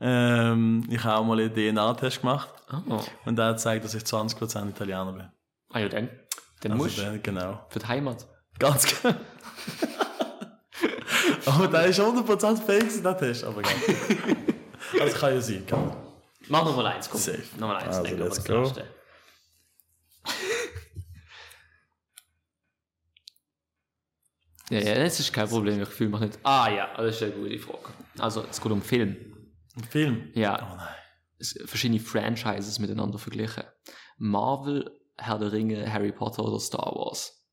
Speaker 3: ähm, ich habe auch mal einen DNA-Test gemacht
Speaker 2: Oh.
Speaker 3: und der hat gezeigt, dass ich 20% Italiener bin.
Speaker 2: Ah ja, dann. Dann
Speaker 3: Also
Speaker 2: musst du.
Speaker 3: genau.
Speaker 2: Für die Heimat.
Speaker 3: Ganz genau. aber der ist 100% fake, der Test. Aber geil. also kann ja sein, kann.
Speaker 2: Mach Nummer eins, komm.
Speaker 3: Safe.
Speaker 2: Nummer eins,
Speaker 3: Also, let's
Speaker 2: das
Speaker 3: go.
Speaker 2: Ja, ja, das ist kein Problem, ich fühle mich nicht. Ah ja, das ist eine gute Frage. Also, es geht um Film.
Speaker 3: Ein Film?
Speaker 2: Ja,
Speaker 3: Oh nein.
Speaker 2: es verschiedene Franchises miteinander verglichen. Marvel, Herr der Ringe, Harry Potter oder Star Wars.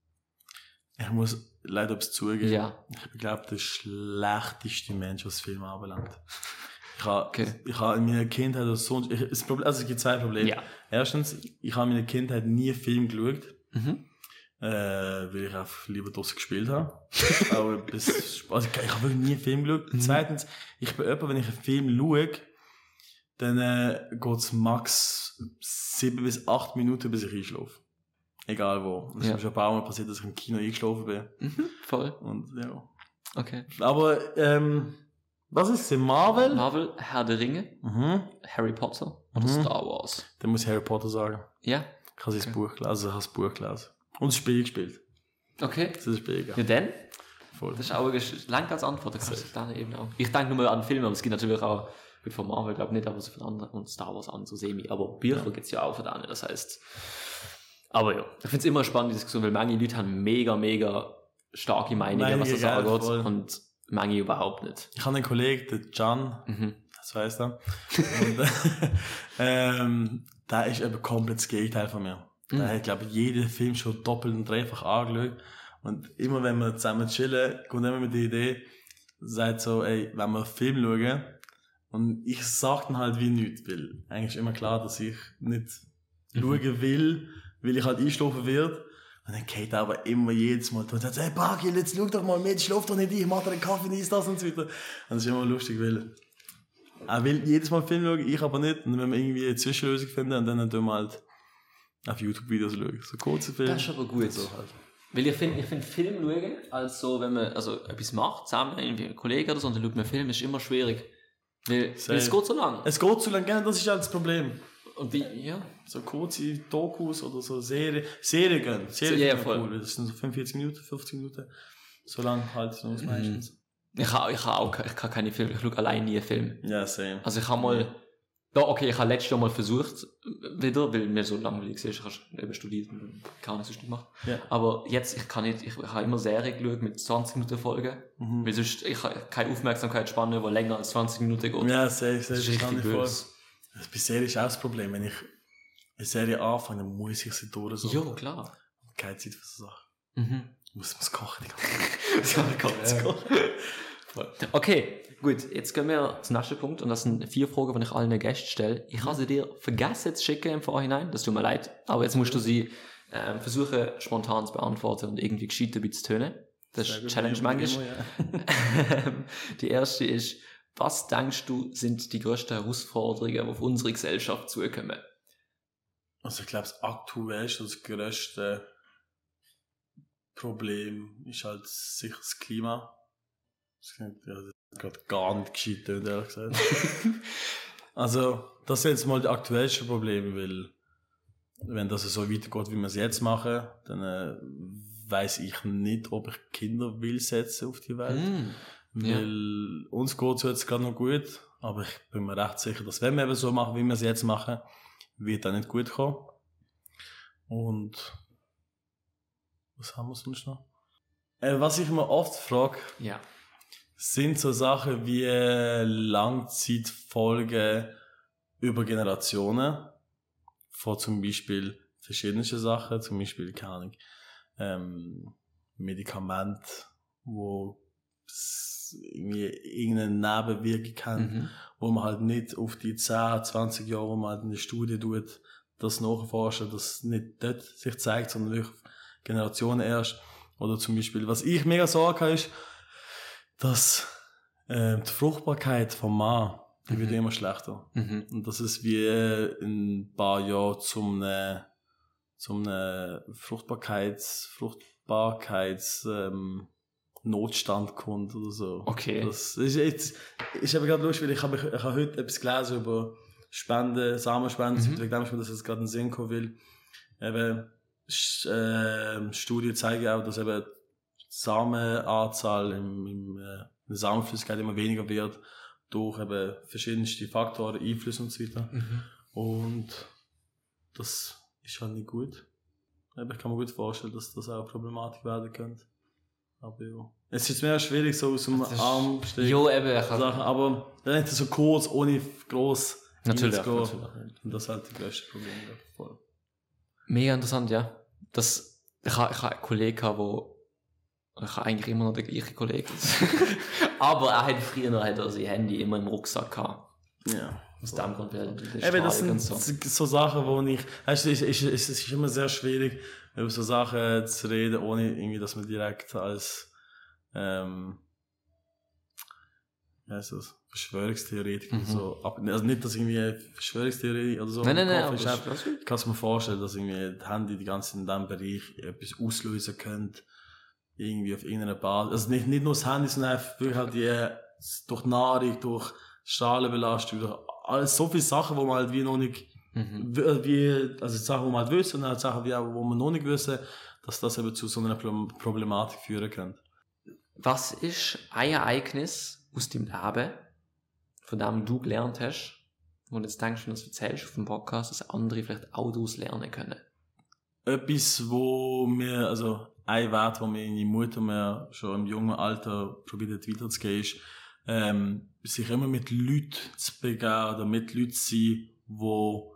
Speaker 3: Ich muss leider etwas zugeben.
Speaker 2: Ja.
Speaker 3: Ich glaube, der schlechteste Mensch, was Filme anbelangt. Ich habe
Speaker 2: Okay.
Speaker 3: ich habe in meiner Kindheit das so, ich, das Problem, also es gibt zwei Probleme.
Speaker 2: Ja.
Speaker 3: Erstens, ich habe in meiner Kindheit nie einen Film geschaut,
Speaker 2: Mhm.
Speaker 3: äh, weil ich einfach lieber draussen gespielt habe. Aber bis, also ich, ich habe wirklich nie einen Film geschaut.
Speaker 2: Mhm.
Speaker 3: Zweitens, ich bin jemand, wenn ich einen Film schaue, dann äh, geht es max sieben bis acht Minuten, bis ich einschlafe. Egal wo. Das ist
Speaker 2: Ja.
Speaker 3: mir schon ein paar Mal passiert, dass ich im Kino eingeschlafen bin.
Speaker 2: Mhm. Voll.
Speaker 3: Und ja.
Speaker 2: Okay.
Speaker 3: Aber, ähm, was ist es? Marvel?
Speaker 2: Marvel, Herr der Ringe,
Speaker 3: Mhm.
Speaker 2: Harry Potter oder
Speaker 3: Mhm.
Speaker 2: Star Wars.
Speaker 3: Dann muss ich Harry Potter sagen.
Speaker 2: Ja.
Speaker 3: Ich habe das
Speaker 2: Okay.
Speaker 3: Buch gelesen, also ich habe das Buch gelesen. Und das Spiel gespielt.
Speaker 2: Okay.
Speaker 3: Das ist Spiel,
Speaker 2: Ja,
Speaker 3: ja.
Speaker 2: dann?
Speaker 3: Voll.
Speaker 2: Das ist auch lang als Antwort. Das du dann eben auch. Ich denke nur mal an Filme, aber es gibt natürlich auch, gut von Marvel, glaube ich nicht, aber so von anderen und Star Wars an, so semi. Aber Bücher gibt es ja auch von denen, das heißt. Aber ja, ich finde es immer spannend, die Diskussion, weil manche Leute haben mega, mega starke Meinungen, was das
Speaker 3: gell,
Speaker 2: angeht.
Speaker 3: voll.
Speaker 2: Und Manche überhaupt nicht.
Speaker 3: Ich habe einen Kollegen, den Can,
Speaker 2: Mhm.
Speaker 3: das weiss er. Und, äh, ähm, der ist eben komplett das Gegenteil von mir. Der
Speaker 2: Mhm.
Speaker 3: hat, glaube ich, jeden Film schon doppelt und dreifach angeschaut. Und immer wenn wir zusammen chillen, kommt immer mit der Idee, sagt so, ey, wenn wir einen Film schauen, und ich sag dann halt wie nichts, weil eigentlich ist immer klar, dass ich nicht
Speaker 2: Mhm.
Speaker 3: schauen will, weil ich halt einschlafen wird. Und dann geht er aber immer jedes Mal und sagt, hey, Bagi, jetzt schau doch mal mit, schlaf doch nicht ein, ich mach dir einen Kaffee, dies, das und so weiter. Und das ist immer lustig, weil er will jedes Mal Film schauen, ich aber nicht. Und wenn wir irgendwie eine Zwischenlösung finden, und dann tun wir halt auf YouTube-Videos schauen. So kurze Filme.
Speaker 2: Das ist aber gut.
Speaker 3: So halt.
Speaker 2: Weil ich finde, ich find Film schauen, als so, wenn man also etwas macht, zusammen, irgendwie ein Kollege oder so, und dann schaut man Film, ist immer schwierig. Weil, weil es geht so lang.
Speaker 3: Es geht zu lang, genau, das ist halt das Problem.
Speaker 2: Und wie, ja.
Speaker 3: So kurze Dokus oder so Serien. Serien gehen. Serien
Speaker 2: Ja, voll.
Speaker 3: cool. Das sind so 45 Minuten, 50 Minuten. So lang halt es
Speaker 2: Mhm.
Speaker 3: meistens.
Speaker 2: Ich habe ich ha auch ich kann keine Filme, ich schaue allein nie einen Film.
Speaker 3: Ja, same.
Speaker 2: Also ich habe mal, ja okay, ich habe letztes Jahr mal versucht, wieder, weil mir so langweilig ist, ich habe eben studiert und kann es sonst nicht machen.
Speaker 3: Ja.
Speaker 2: Aber jetzt, ich kann nicht, ich, ich habe immer Serien geschaut mit 20 Minuten Folgen,
Speaker 3: Mhm.
Speaker 2: weil sonst, ich habe keine Aufmerksamkeitsspanne, die länger als 20 Minuten geht.
Speaker 3: Ja, safe, safe.
Speaker 2: das ist richtig
Speaker 3: voll. Das bei Serien ist auch das Problem. Wenn ich eine Serie anfange, dann muss ich sie durch. So.
Speaker 2: Ja, klar.
Speaker 3: Keine Zeit für so Sachen.
Speaker 2: Mhm.
Speaker 3: Ich muss was kochen. die ganze
Speaker 2: ich gar nicht. Okay, gut. Jetzt gehen wir zum nächsten Punkt und das sind vier Fragen, die ich allen Gästen stelle. Ich habe sie dir vergessen zu schicken im Vorhinein, das tut mir leid, aber jetzt musst du sie ähm, versuchen spontan zu beantworten und irgendwie gescheit dabei zu tönen. Das ist Challenge manchmal.
Speaker 3: ja.
Speaker 2: Die erste ist, was denkst du sind die größten Herausforderungen, die auf unsere Gesellschaft zukommen?
Speaker 3: Also ich glaube, das aktuellste, das grösste Problem ist halt sicher das Klima. Das klingt ja, gerade gar nicht gescheit, ehrlich gesagt. also, das sind jetzt mal die aktuellsten Probleme, weil wenn das so weitergeht, wie wir es jetzt machen, dann äh, weiß ich nicht, ob ich Kinder will setzen auf die Welt.
Speaker 2: Mm. Ja.
Speaker 3: Weil uns geht es jetzt gerade noch gut, aber ich bin mir recht sicher, dass wenn wir eben so machen, wie wir es jetzt machen, wird das nicht gut kommen. Und was haben wir sonst noch? Äh, was ich mir oft frage,
Speaker 2: Ja.
Speaker 3: sind so Sachen wie äh, Langzeitfolgen über Generationen von zum Beispiel verschiedene Sachen, zum Beispiel, keine Ahnung, ähm, Medikament, wo s- irgendwie irgendeine Nebenwirkung haben,
Speaker 2: Mhm.
Speaker 3: wo man halt nicht auf die 10, 20 Jahre, wo man halt in der Studie tut, das nachforschen, das nicht dort sich zeigt, sondern wirklich Generationen erst. Oder zum Beispiel, was ich mega Sorge habe, ist, dass äh, die Fruchtbarkeit vom Mann, die wird
Speaker 2: Mhm.
Speaker 3: immer schlechter.
Speaker 2: Mhm.
Speaker 3: Und das ist wie äh, in ein paar Jahren zum ne, zum ne Fruchtbarkeits, Fruchtbarkeits, ähm, Notstand kommt oder so.
Speaker 2: Okay.
Speaker 3: Das ist jetzt, ist aber gerade lustig, weil ich habe, ich habe heute etwas gelesen über Spenden, Samenspenden,
Speaker 2: Mhm.
Speaker 3: wegen dem ist mir das jetzt gerade in den Sinn gekommen, weil eben, ähm, Studien zeigen auch, dass eben die Samenanzahl im, im, äh, in der Samenflüssigkeit immer weniger wird, durch eben verschiedenste Faktoren, Einflüsse und so weiter.
Speaker 2: Mhm.
Speaker 3: Und das ist halt nicht gut. Ich kann mir gut vorstellen, dass das auch Problematik werden könnte. Aber ja. Es ist auch schwierig, so aus dem Arm stecken.
Speaker 2: Jo, eben, ich
Speaker 3: Sachen, aber dann nicht so kurz, ohne gross
Speaker 2: Natürlich, natürlich.
Speaker 3: Und das ist halt das größte Problem. ja, Voll.
Speaker 2: Mega interessant, ja. Das, ich habe ich ha einen Kollegen, gehabt, wo ich habe eigentlich immer noch den gleichen Kollegen. Aber er hat früher noch hat er sein Handy immer im Rucksack gehabt.
Speaker 3: Ja.
Speaker 2: Aus dem Grund, weil die
Speaker 3: Eben, das sind so.
Speaker 2: so.
Speaker 3: so Sachen, wo ich, weißt du, es ist, es ist immer sehr schwierig, über so Sachen zu reden, ohne irgendwie, dass man direkt als, ähm, wie heißt das, Verschwörungstheoretiker
Speaker 2: Mhm.
Speaker 3: so, ab, also nicht, dass irgendwie Verschwörungstheorie oder so
Speaker 2: Nein, nein, nein, aber
Speaker 3: ist,
Speaker 2: ist
Speaker 3: ich kann es mir vorstellen, dass irgendwie das Handy die ganze in diesem Bereich etwas auslösen könnte, irgendwie auf irgendeiner Basis. Also nicht, nicht nur das Handy, sondern einfach wirklich halt die, durch Nahrung, durch Strahlenbelastung, durch alles, so viele Sachen, wo man halt wie noch nicht,
Speaker 2: Mhm.
Speaker 3: wie, also Sachen, wo man halt wissen, und halt Sachen, wie auch, wo man noch nicht wissen, dass das eben zu so einer Pro- Problematik führen könnte.
Speaker 2: Was ist ein Ereignis aus dem Leben, von dem du gelernt hast, wo du jetzt denkst, wenn du das erzählst auf dem Podcast, dass andere vielleicht auch daraus lernen können?
Speaker 3: etwas, wo mir, also ein Wert, wo meine Mutter mir schon im jungen Alter probiert hat weiterzugeben, ist, ähm, sich immer mit Leuten zu begeben oder mit Leuten zu sein, wo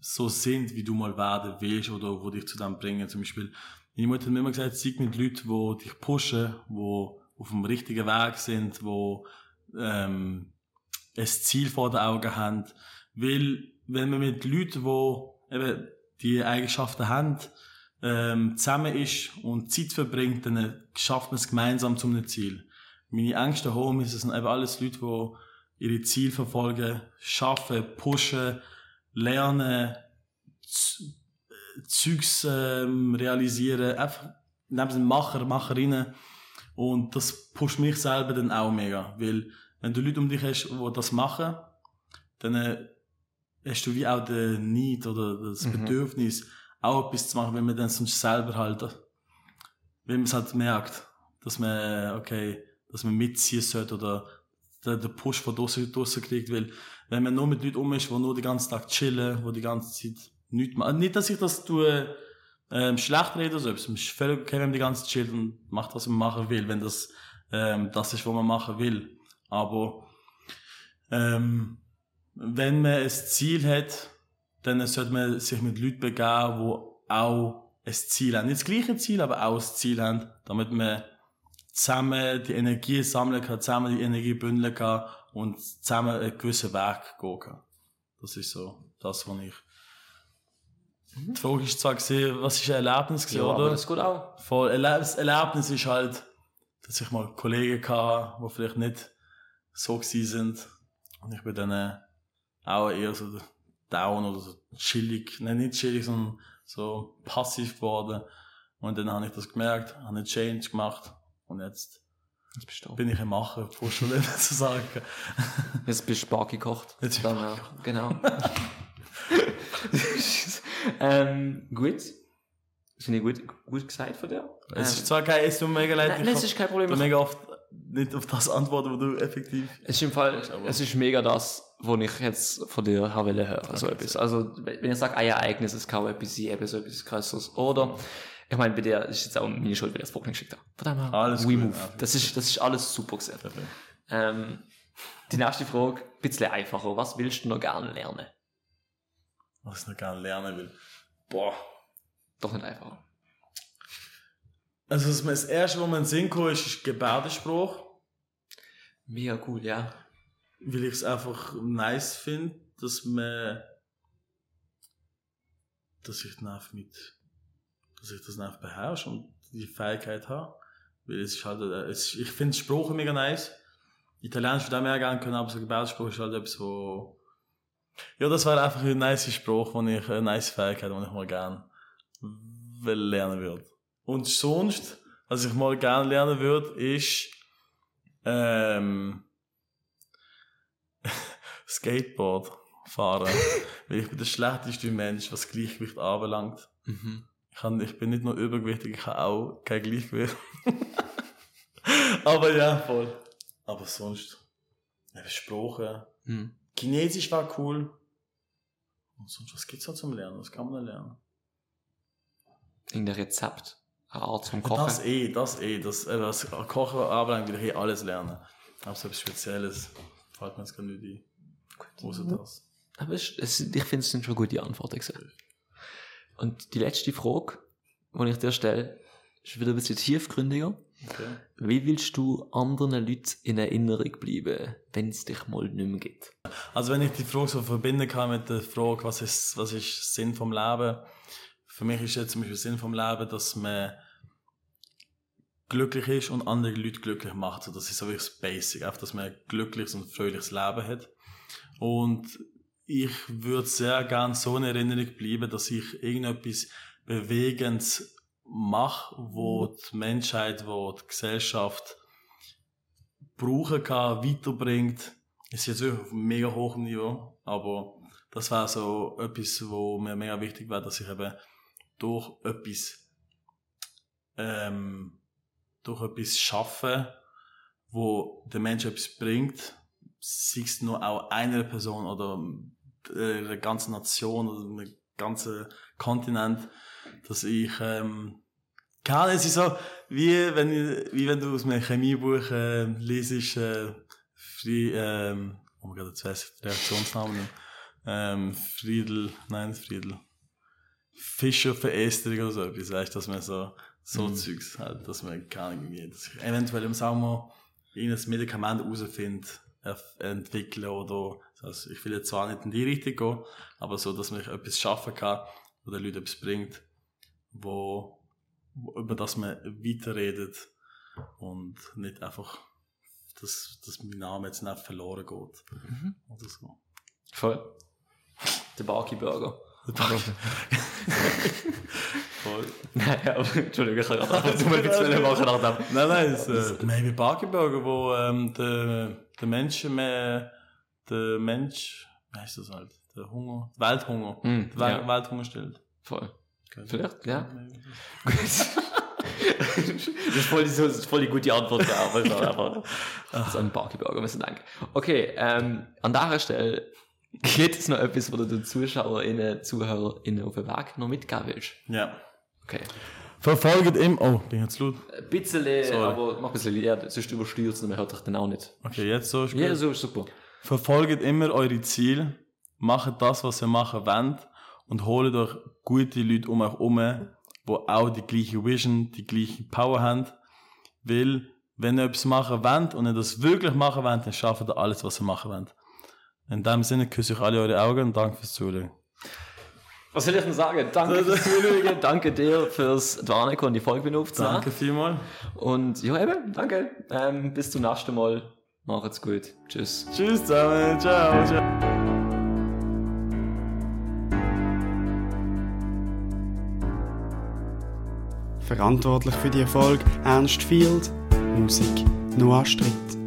Speaker 3: so sind, wie du mal werden willst oder wo dich zu dem bringen. Zum Beispiel, meine Mutter hat mir immer gesagt, zeig mit Leuten, die dich pushen, die auf dem richtigen Weg sind, wo ähm, ein Ziel vor den Augen haben. Weil, wenn man mit Leuten, die eben die Eigenschaften haben, ähm, zusammen ist und Zeit verbringt, dann schafft man es gemeinsam zum Ziel. Meine engsten Homies, das sind eben alles Leute, die ihre Ziele verfolgen, schaffen, pushen, lernen, Zeugs ähm, realisieren, einfach neben sind Macher, Macherinnen. Und das pusht mich selber dann auch mega. Weil, wenn du Leute um dich hast, die das machen, dann äh, hast du wie auch den Need oder das
Speaker 2: Mhm.
Speaker 3: Bedürfnis, auch etwas zu machen, wenn man dann sonst selber halt, wenn man es halt merkt, dass man, okay, dass man mitziehen sollte oder den, den Push von draussen, draussen kriegt, weil, wenn man nur mit Leuten um ist, die nur den ganzen Tag chillen, die die ganze Zeit nichts machen. Nicht, dass ich das tue, ähm, schlecht rede oder so, es ist völlig okay, wenn man die ganze Zeit chillt und macht, was man machen will, wenn das, ähm, das ist, was man machen will. Aber, ähm, wenn man ein Ziel hat, dann sollte man sich mit Leuten begeben, die auch ein Ziel haben. Nicht das gleiche Ziel, aber auch ein Ziel haben, damit man zusammen die Energie sammeln kann, zusammen die Energie bündeln kann und zusammen einen gewissen Weg gehen kann. Das ist so das, was ich. Die Frage ist zwar gesehen, was ist ein Erlebnis gewesen,
Speaker 2: Ja, aber
Speaker 3: oder?
Speaker 2: das geht auch.
Speaker 3: Voll, das Erlebnis ist halt, dass ich mal Kollegen hatte, die vielleicht nicht so gewesen sind. Und ich bin dann äh, auch eher so down oder so chillig, nein, nicht chillig, sondern so passiv geworden. Und dann habe ich das gemerkt, habe einen Change gemacht. Und jetzt
Speaker 2: Jetzt bist du.
Speaker 3: bin ich ein Macher, Puschel zu sagen.
Speaker 2: Jetzt bist du Spark gekocht.
Speaker 3: Jetzt
Speaker 2: Dann, ja, genau. ähm, gut. Finde ich gut, gut gesagt von dir.
Speaker 3: Es
Speaker 2: Ähm,
Speaker 3: ist zwar kein, es tut mir mega leid,
Speaker 2: nein,
Speaker 3: ich
Speaker 2: nein, es ist kein Problem.
Speaker 3: da mega oft nicht auf das antworten, was du effektiv.
Speaker 2: Es ist im Fall, es ist mega das, was ich jetzt von dir habe hören, so
Speaker 3: Okay,
Speaker 2: etwas. Also, wenn ich sage, ein Ereignis, es kann auch etwas sein, eben so etwas Größeres. Oder, ich meine, bei dir ist jetzt auch meine Schuld, weil ich das Frage nicht geschickt habe. Dem her,
Speaker 3: Alles
Speaker 2: we
Speaker 3: gut,
Speaker 2: move. Das ist, das ist alles super gesehen. Ähm, die nächste Frage, ein bisschen einfacher. Was willst du noch gerne lernen?
Speaker 3: Was ich noch gerne lernen will. Boah.
Speaker 2: Doch nicht einfacher.
Speaker 3: Also, das, das erste, was mir in den Sinn kam, ist, ist Gebärdenspruch.
Speaker 2: Mega cool, ja.
Speaker 3: Weil ich es einfach nice finde, dass man, dass ich dann einfach mit, dass ich das einfach beherrsche und die Fähigkeit habe. Weil es ist halt, äh, es, ich finde Sprache mega nice. Italienisch würde ich auch mehr gerne können, aber so Gebärdenspruch ist halt etwas, wo, ja, das wäre einfach ein nice Spruch, wo ich, eine nice Fähigkeit, die ich mal gerne lernen würde. Und sonst, was ich mal gerne lernen würde, ist, ähm, Skateboard fahren. Weil ich bin der schlechteste Mensch, was Gleichgewicht anbelangt.
Speaker 2: Mhm.
Speaker 3: Ich, kann, ich bin nicht nur übergewichtig, ich habe auch kein Gleichgewicht. Aber ja, voll. Aber sonst, eben Sprache.
Speaker 2: Mhm.
Speaker 3: Chinesisch war cool. Und sonst, was gibt's da zum Lernen? Was kann man da lernen?
Speaker 2: Irgendein Rezept, eine Art zum Kochen.
Speaker 3: Das eh, das eh. Das, äh, was Kochen anbelangt, will ich eh alles lernen. Aber so etwas Spezielles fällt mir jetzt gar nicht ein. Außer das.
Speaker 2: Aber es, es, ich finde, es sind schon gute Antworten gewesen. Und die letzte Frage, die ich dir stelle, ist wieder ein bisschen tiefgründiger.
Speaker 3: Okay.
Speaker 2: Wie willst du anderen Leuten in Erinnerung bleiben, wenn es dich mal nicht mehr gibt?
Speaker 3: Also wenn ich die Frage so verbinden kann mit der Frage, was ist, was ist Sinn vom Leben? Für mich ist jetzt zum Beispiel Sinn vom Leben, dass man glücklich ist und andere Leute glücklich macht. So, das ist so wirklich das Basic, einfach, dass man ein glückliches und fröhliches Leben hat. Und ich würde sehr gern so in Erinnerung bleiben, dass ich irgendetwas Bewegendes mache, wo die Menschheit, wo die Gesellschaft brauchen kann, weiterbringt. Ist jetzt wirklich auf einem mega hohem Niveau, aber das war so etwas, wo mir mega wichtig war, dass ich eben durch etwas, ähm, durch etwas schaffe, wo der Mensch etwas bringt, sei es nur auch einer Person oder einer ganzen Nation oder einer ganzen Kontinent, dass ich, ähm, keine Ahnung, es ist so, wie wenn, wie wenn du aus einem Chemiebuch äh, lesest, äh, Fri ähm, oh mein Gott, jetzt weiss ich den Reaktionsnamen. Ähm, Friedel, nein, Friedel. Fischerverästerung oder so etwas, weißt dass man so, so
Speaker 2: Mhm.
Speaker 3: Zeugs halt, dass man keine Ahnung, irgendwie, dass ich eventuell im Sommer irgendein Medikament herausfinde, entwickeln oder, also ich will jetzt zwar nicht in die Richtung gehen, aber so, dass man etwas schaffen kann, wo den Leuten etwas bringt, wo, über das man weiterredet und nicht einfach, dass, dass mein Name jetzt nicht verloren geht.
Speaker 2: Mhm.
Speaker 3: Oder so.
Speaker 2: Voll. Der Barky Burger.
Speaker 3: Voll.
Speaker 2: Nein, aber, Entschuldigung, ich kann gerade ab und zu mal ein bisschen machen.
Speaker 3: Nein, nein, es, äh, Maybe Barkeburger, wo ähm, der, der Mensch mehr, der Mensch, wie heißt das halt, der Hunger, Welthunger,
Speaker 2: Mm,
Speaker 3: der Wel
Speaker 2: ja.
Speaker 3: Welthunger stellt.
Speaker 2: Voll.
Speaker 3: Okay.
Speaker 2: Vielleicht, ja. Gut. das, ist voll, die- das ist voll die gute Antwort, ja, aber es ist einfach das ist ein Barky Burger, vielen Dank. Okay, ähm, an dieser Stelle gibt es noch etwas, wo du den ZuschauerInnen, ZuhörerInnen auf den Weg noch mitgeben willst?
Speaker 3: Ja.
Speaker 2: Okay.
Speaker 3: Verfolgt im, oh, bin jetzt laut?
Speaker 2: Ein bisschen,
Speaker 3: Sorry.
Speaker 2: aber mach ein bisschen leer, sonst übersteuert es und man hört dich dann auch nicht.
Speaker 3: Okay, jetzt so ist gut.
Speaker 2: Ja, so ist super.
Speaker 3: Verfolgt immer eure Ziele, macht das, was ihr machen wollt und holt euch gute Leute um euch herum, die auch die gleiche Vision, die gleiche Power haben. Weil, wenn ihr etwas machen wollt und ihr das wirklich machen wollt, dann schafft ihr alles, was ihr machen wollt. In dem Sinne küsse ich alle eure Augen und danke fürs Zuschauen.
Speaker 2: Was soll ich denn sagen? Danke fürs Zuschauen, danke dir fürs Dwarneco und die Folge aufzunehmen.
Speaker 3: Danke vielmals.
Speaker 2: Und ja, eben, danke. Ähm, bis zum nächsten Mal. Macht's gut. Tschüss.
Speaker 3: Tschüss zusammen. Ciao. ciao.
Speaker 1: Verantwortlich für die Erfolg Ernst Field, Musik Noah Stritt.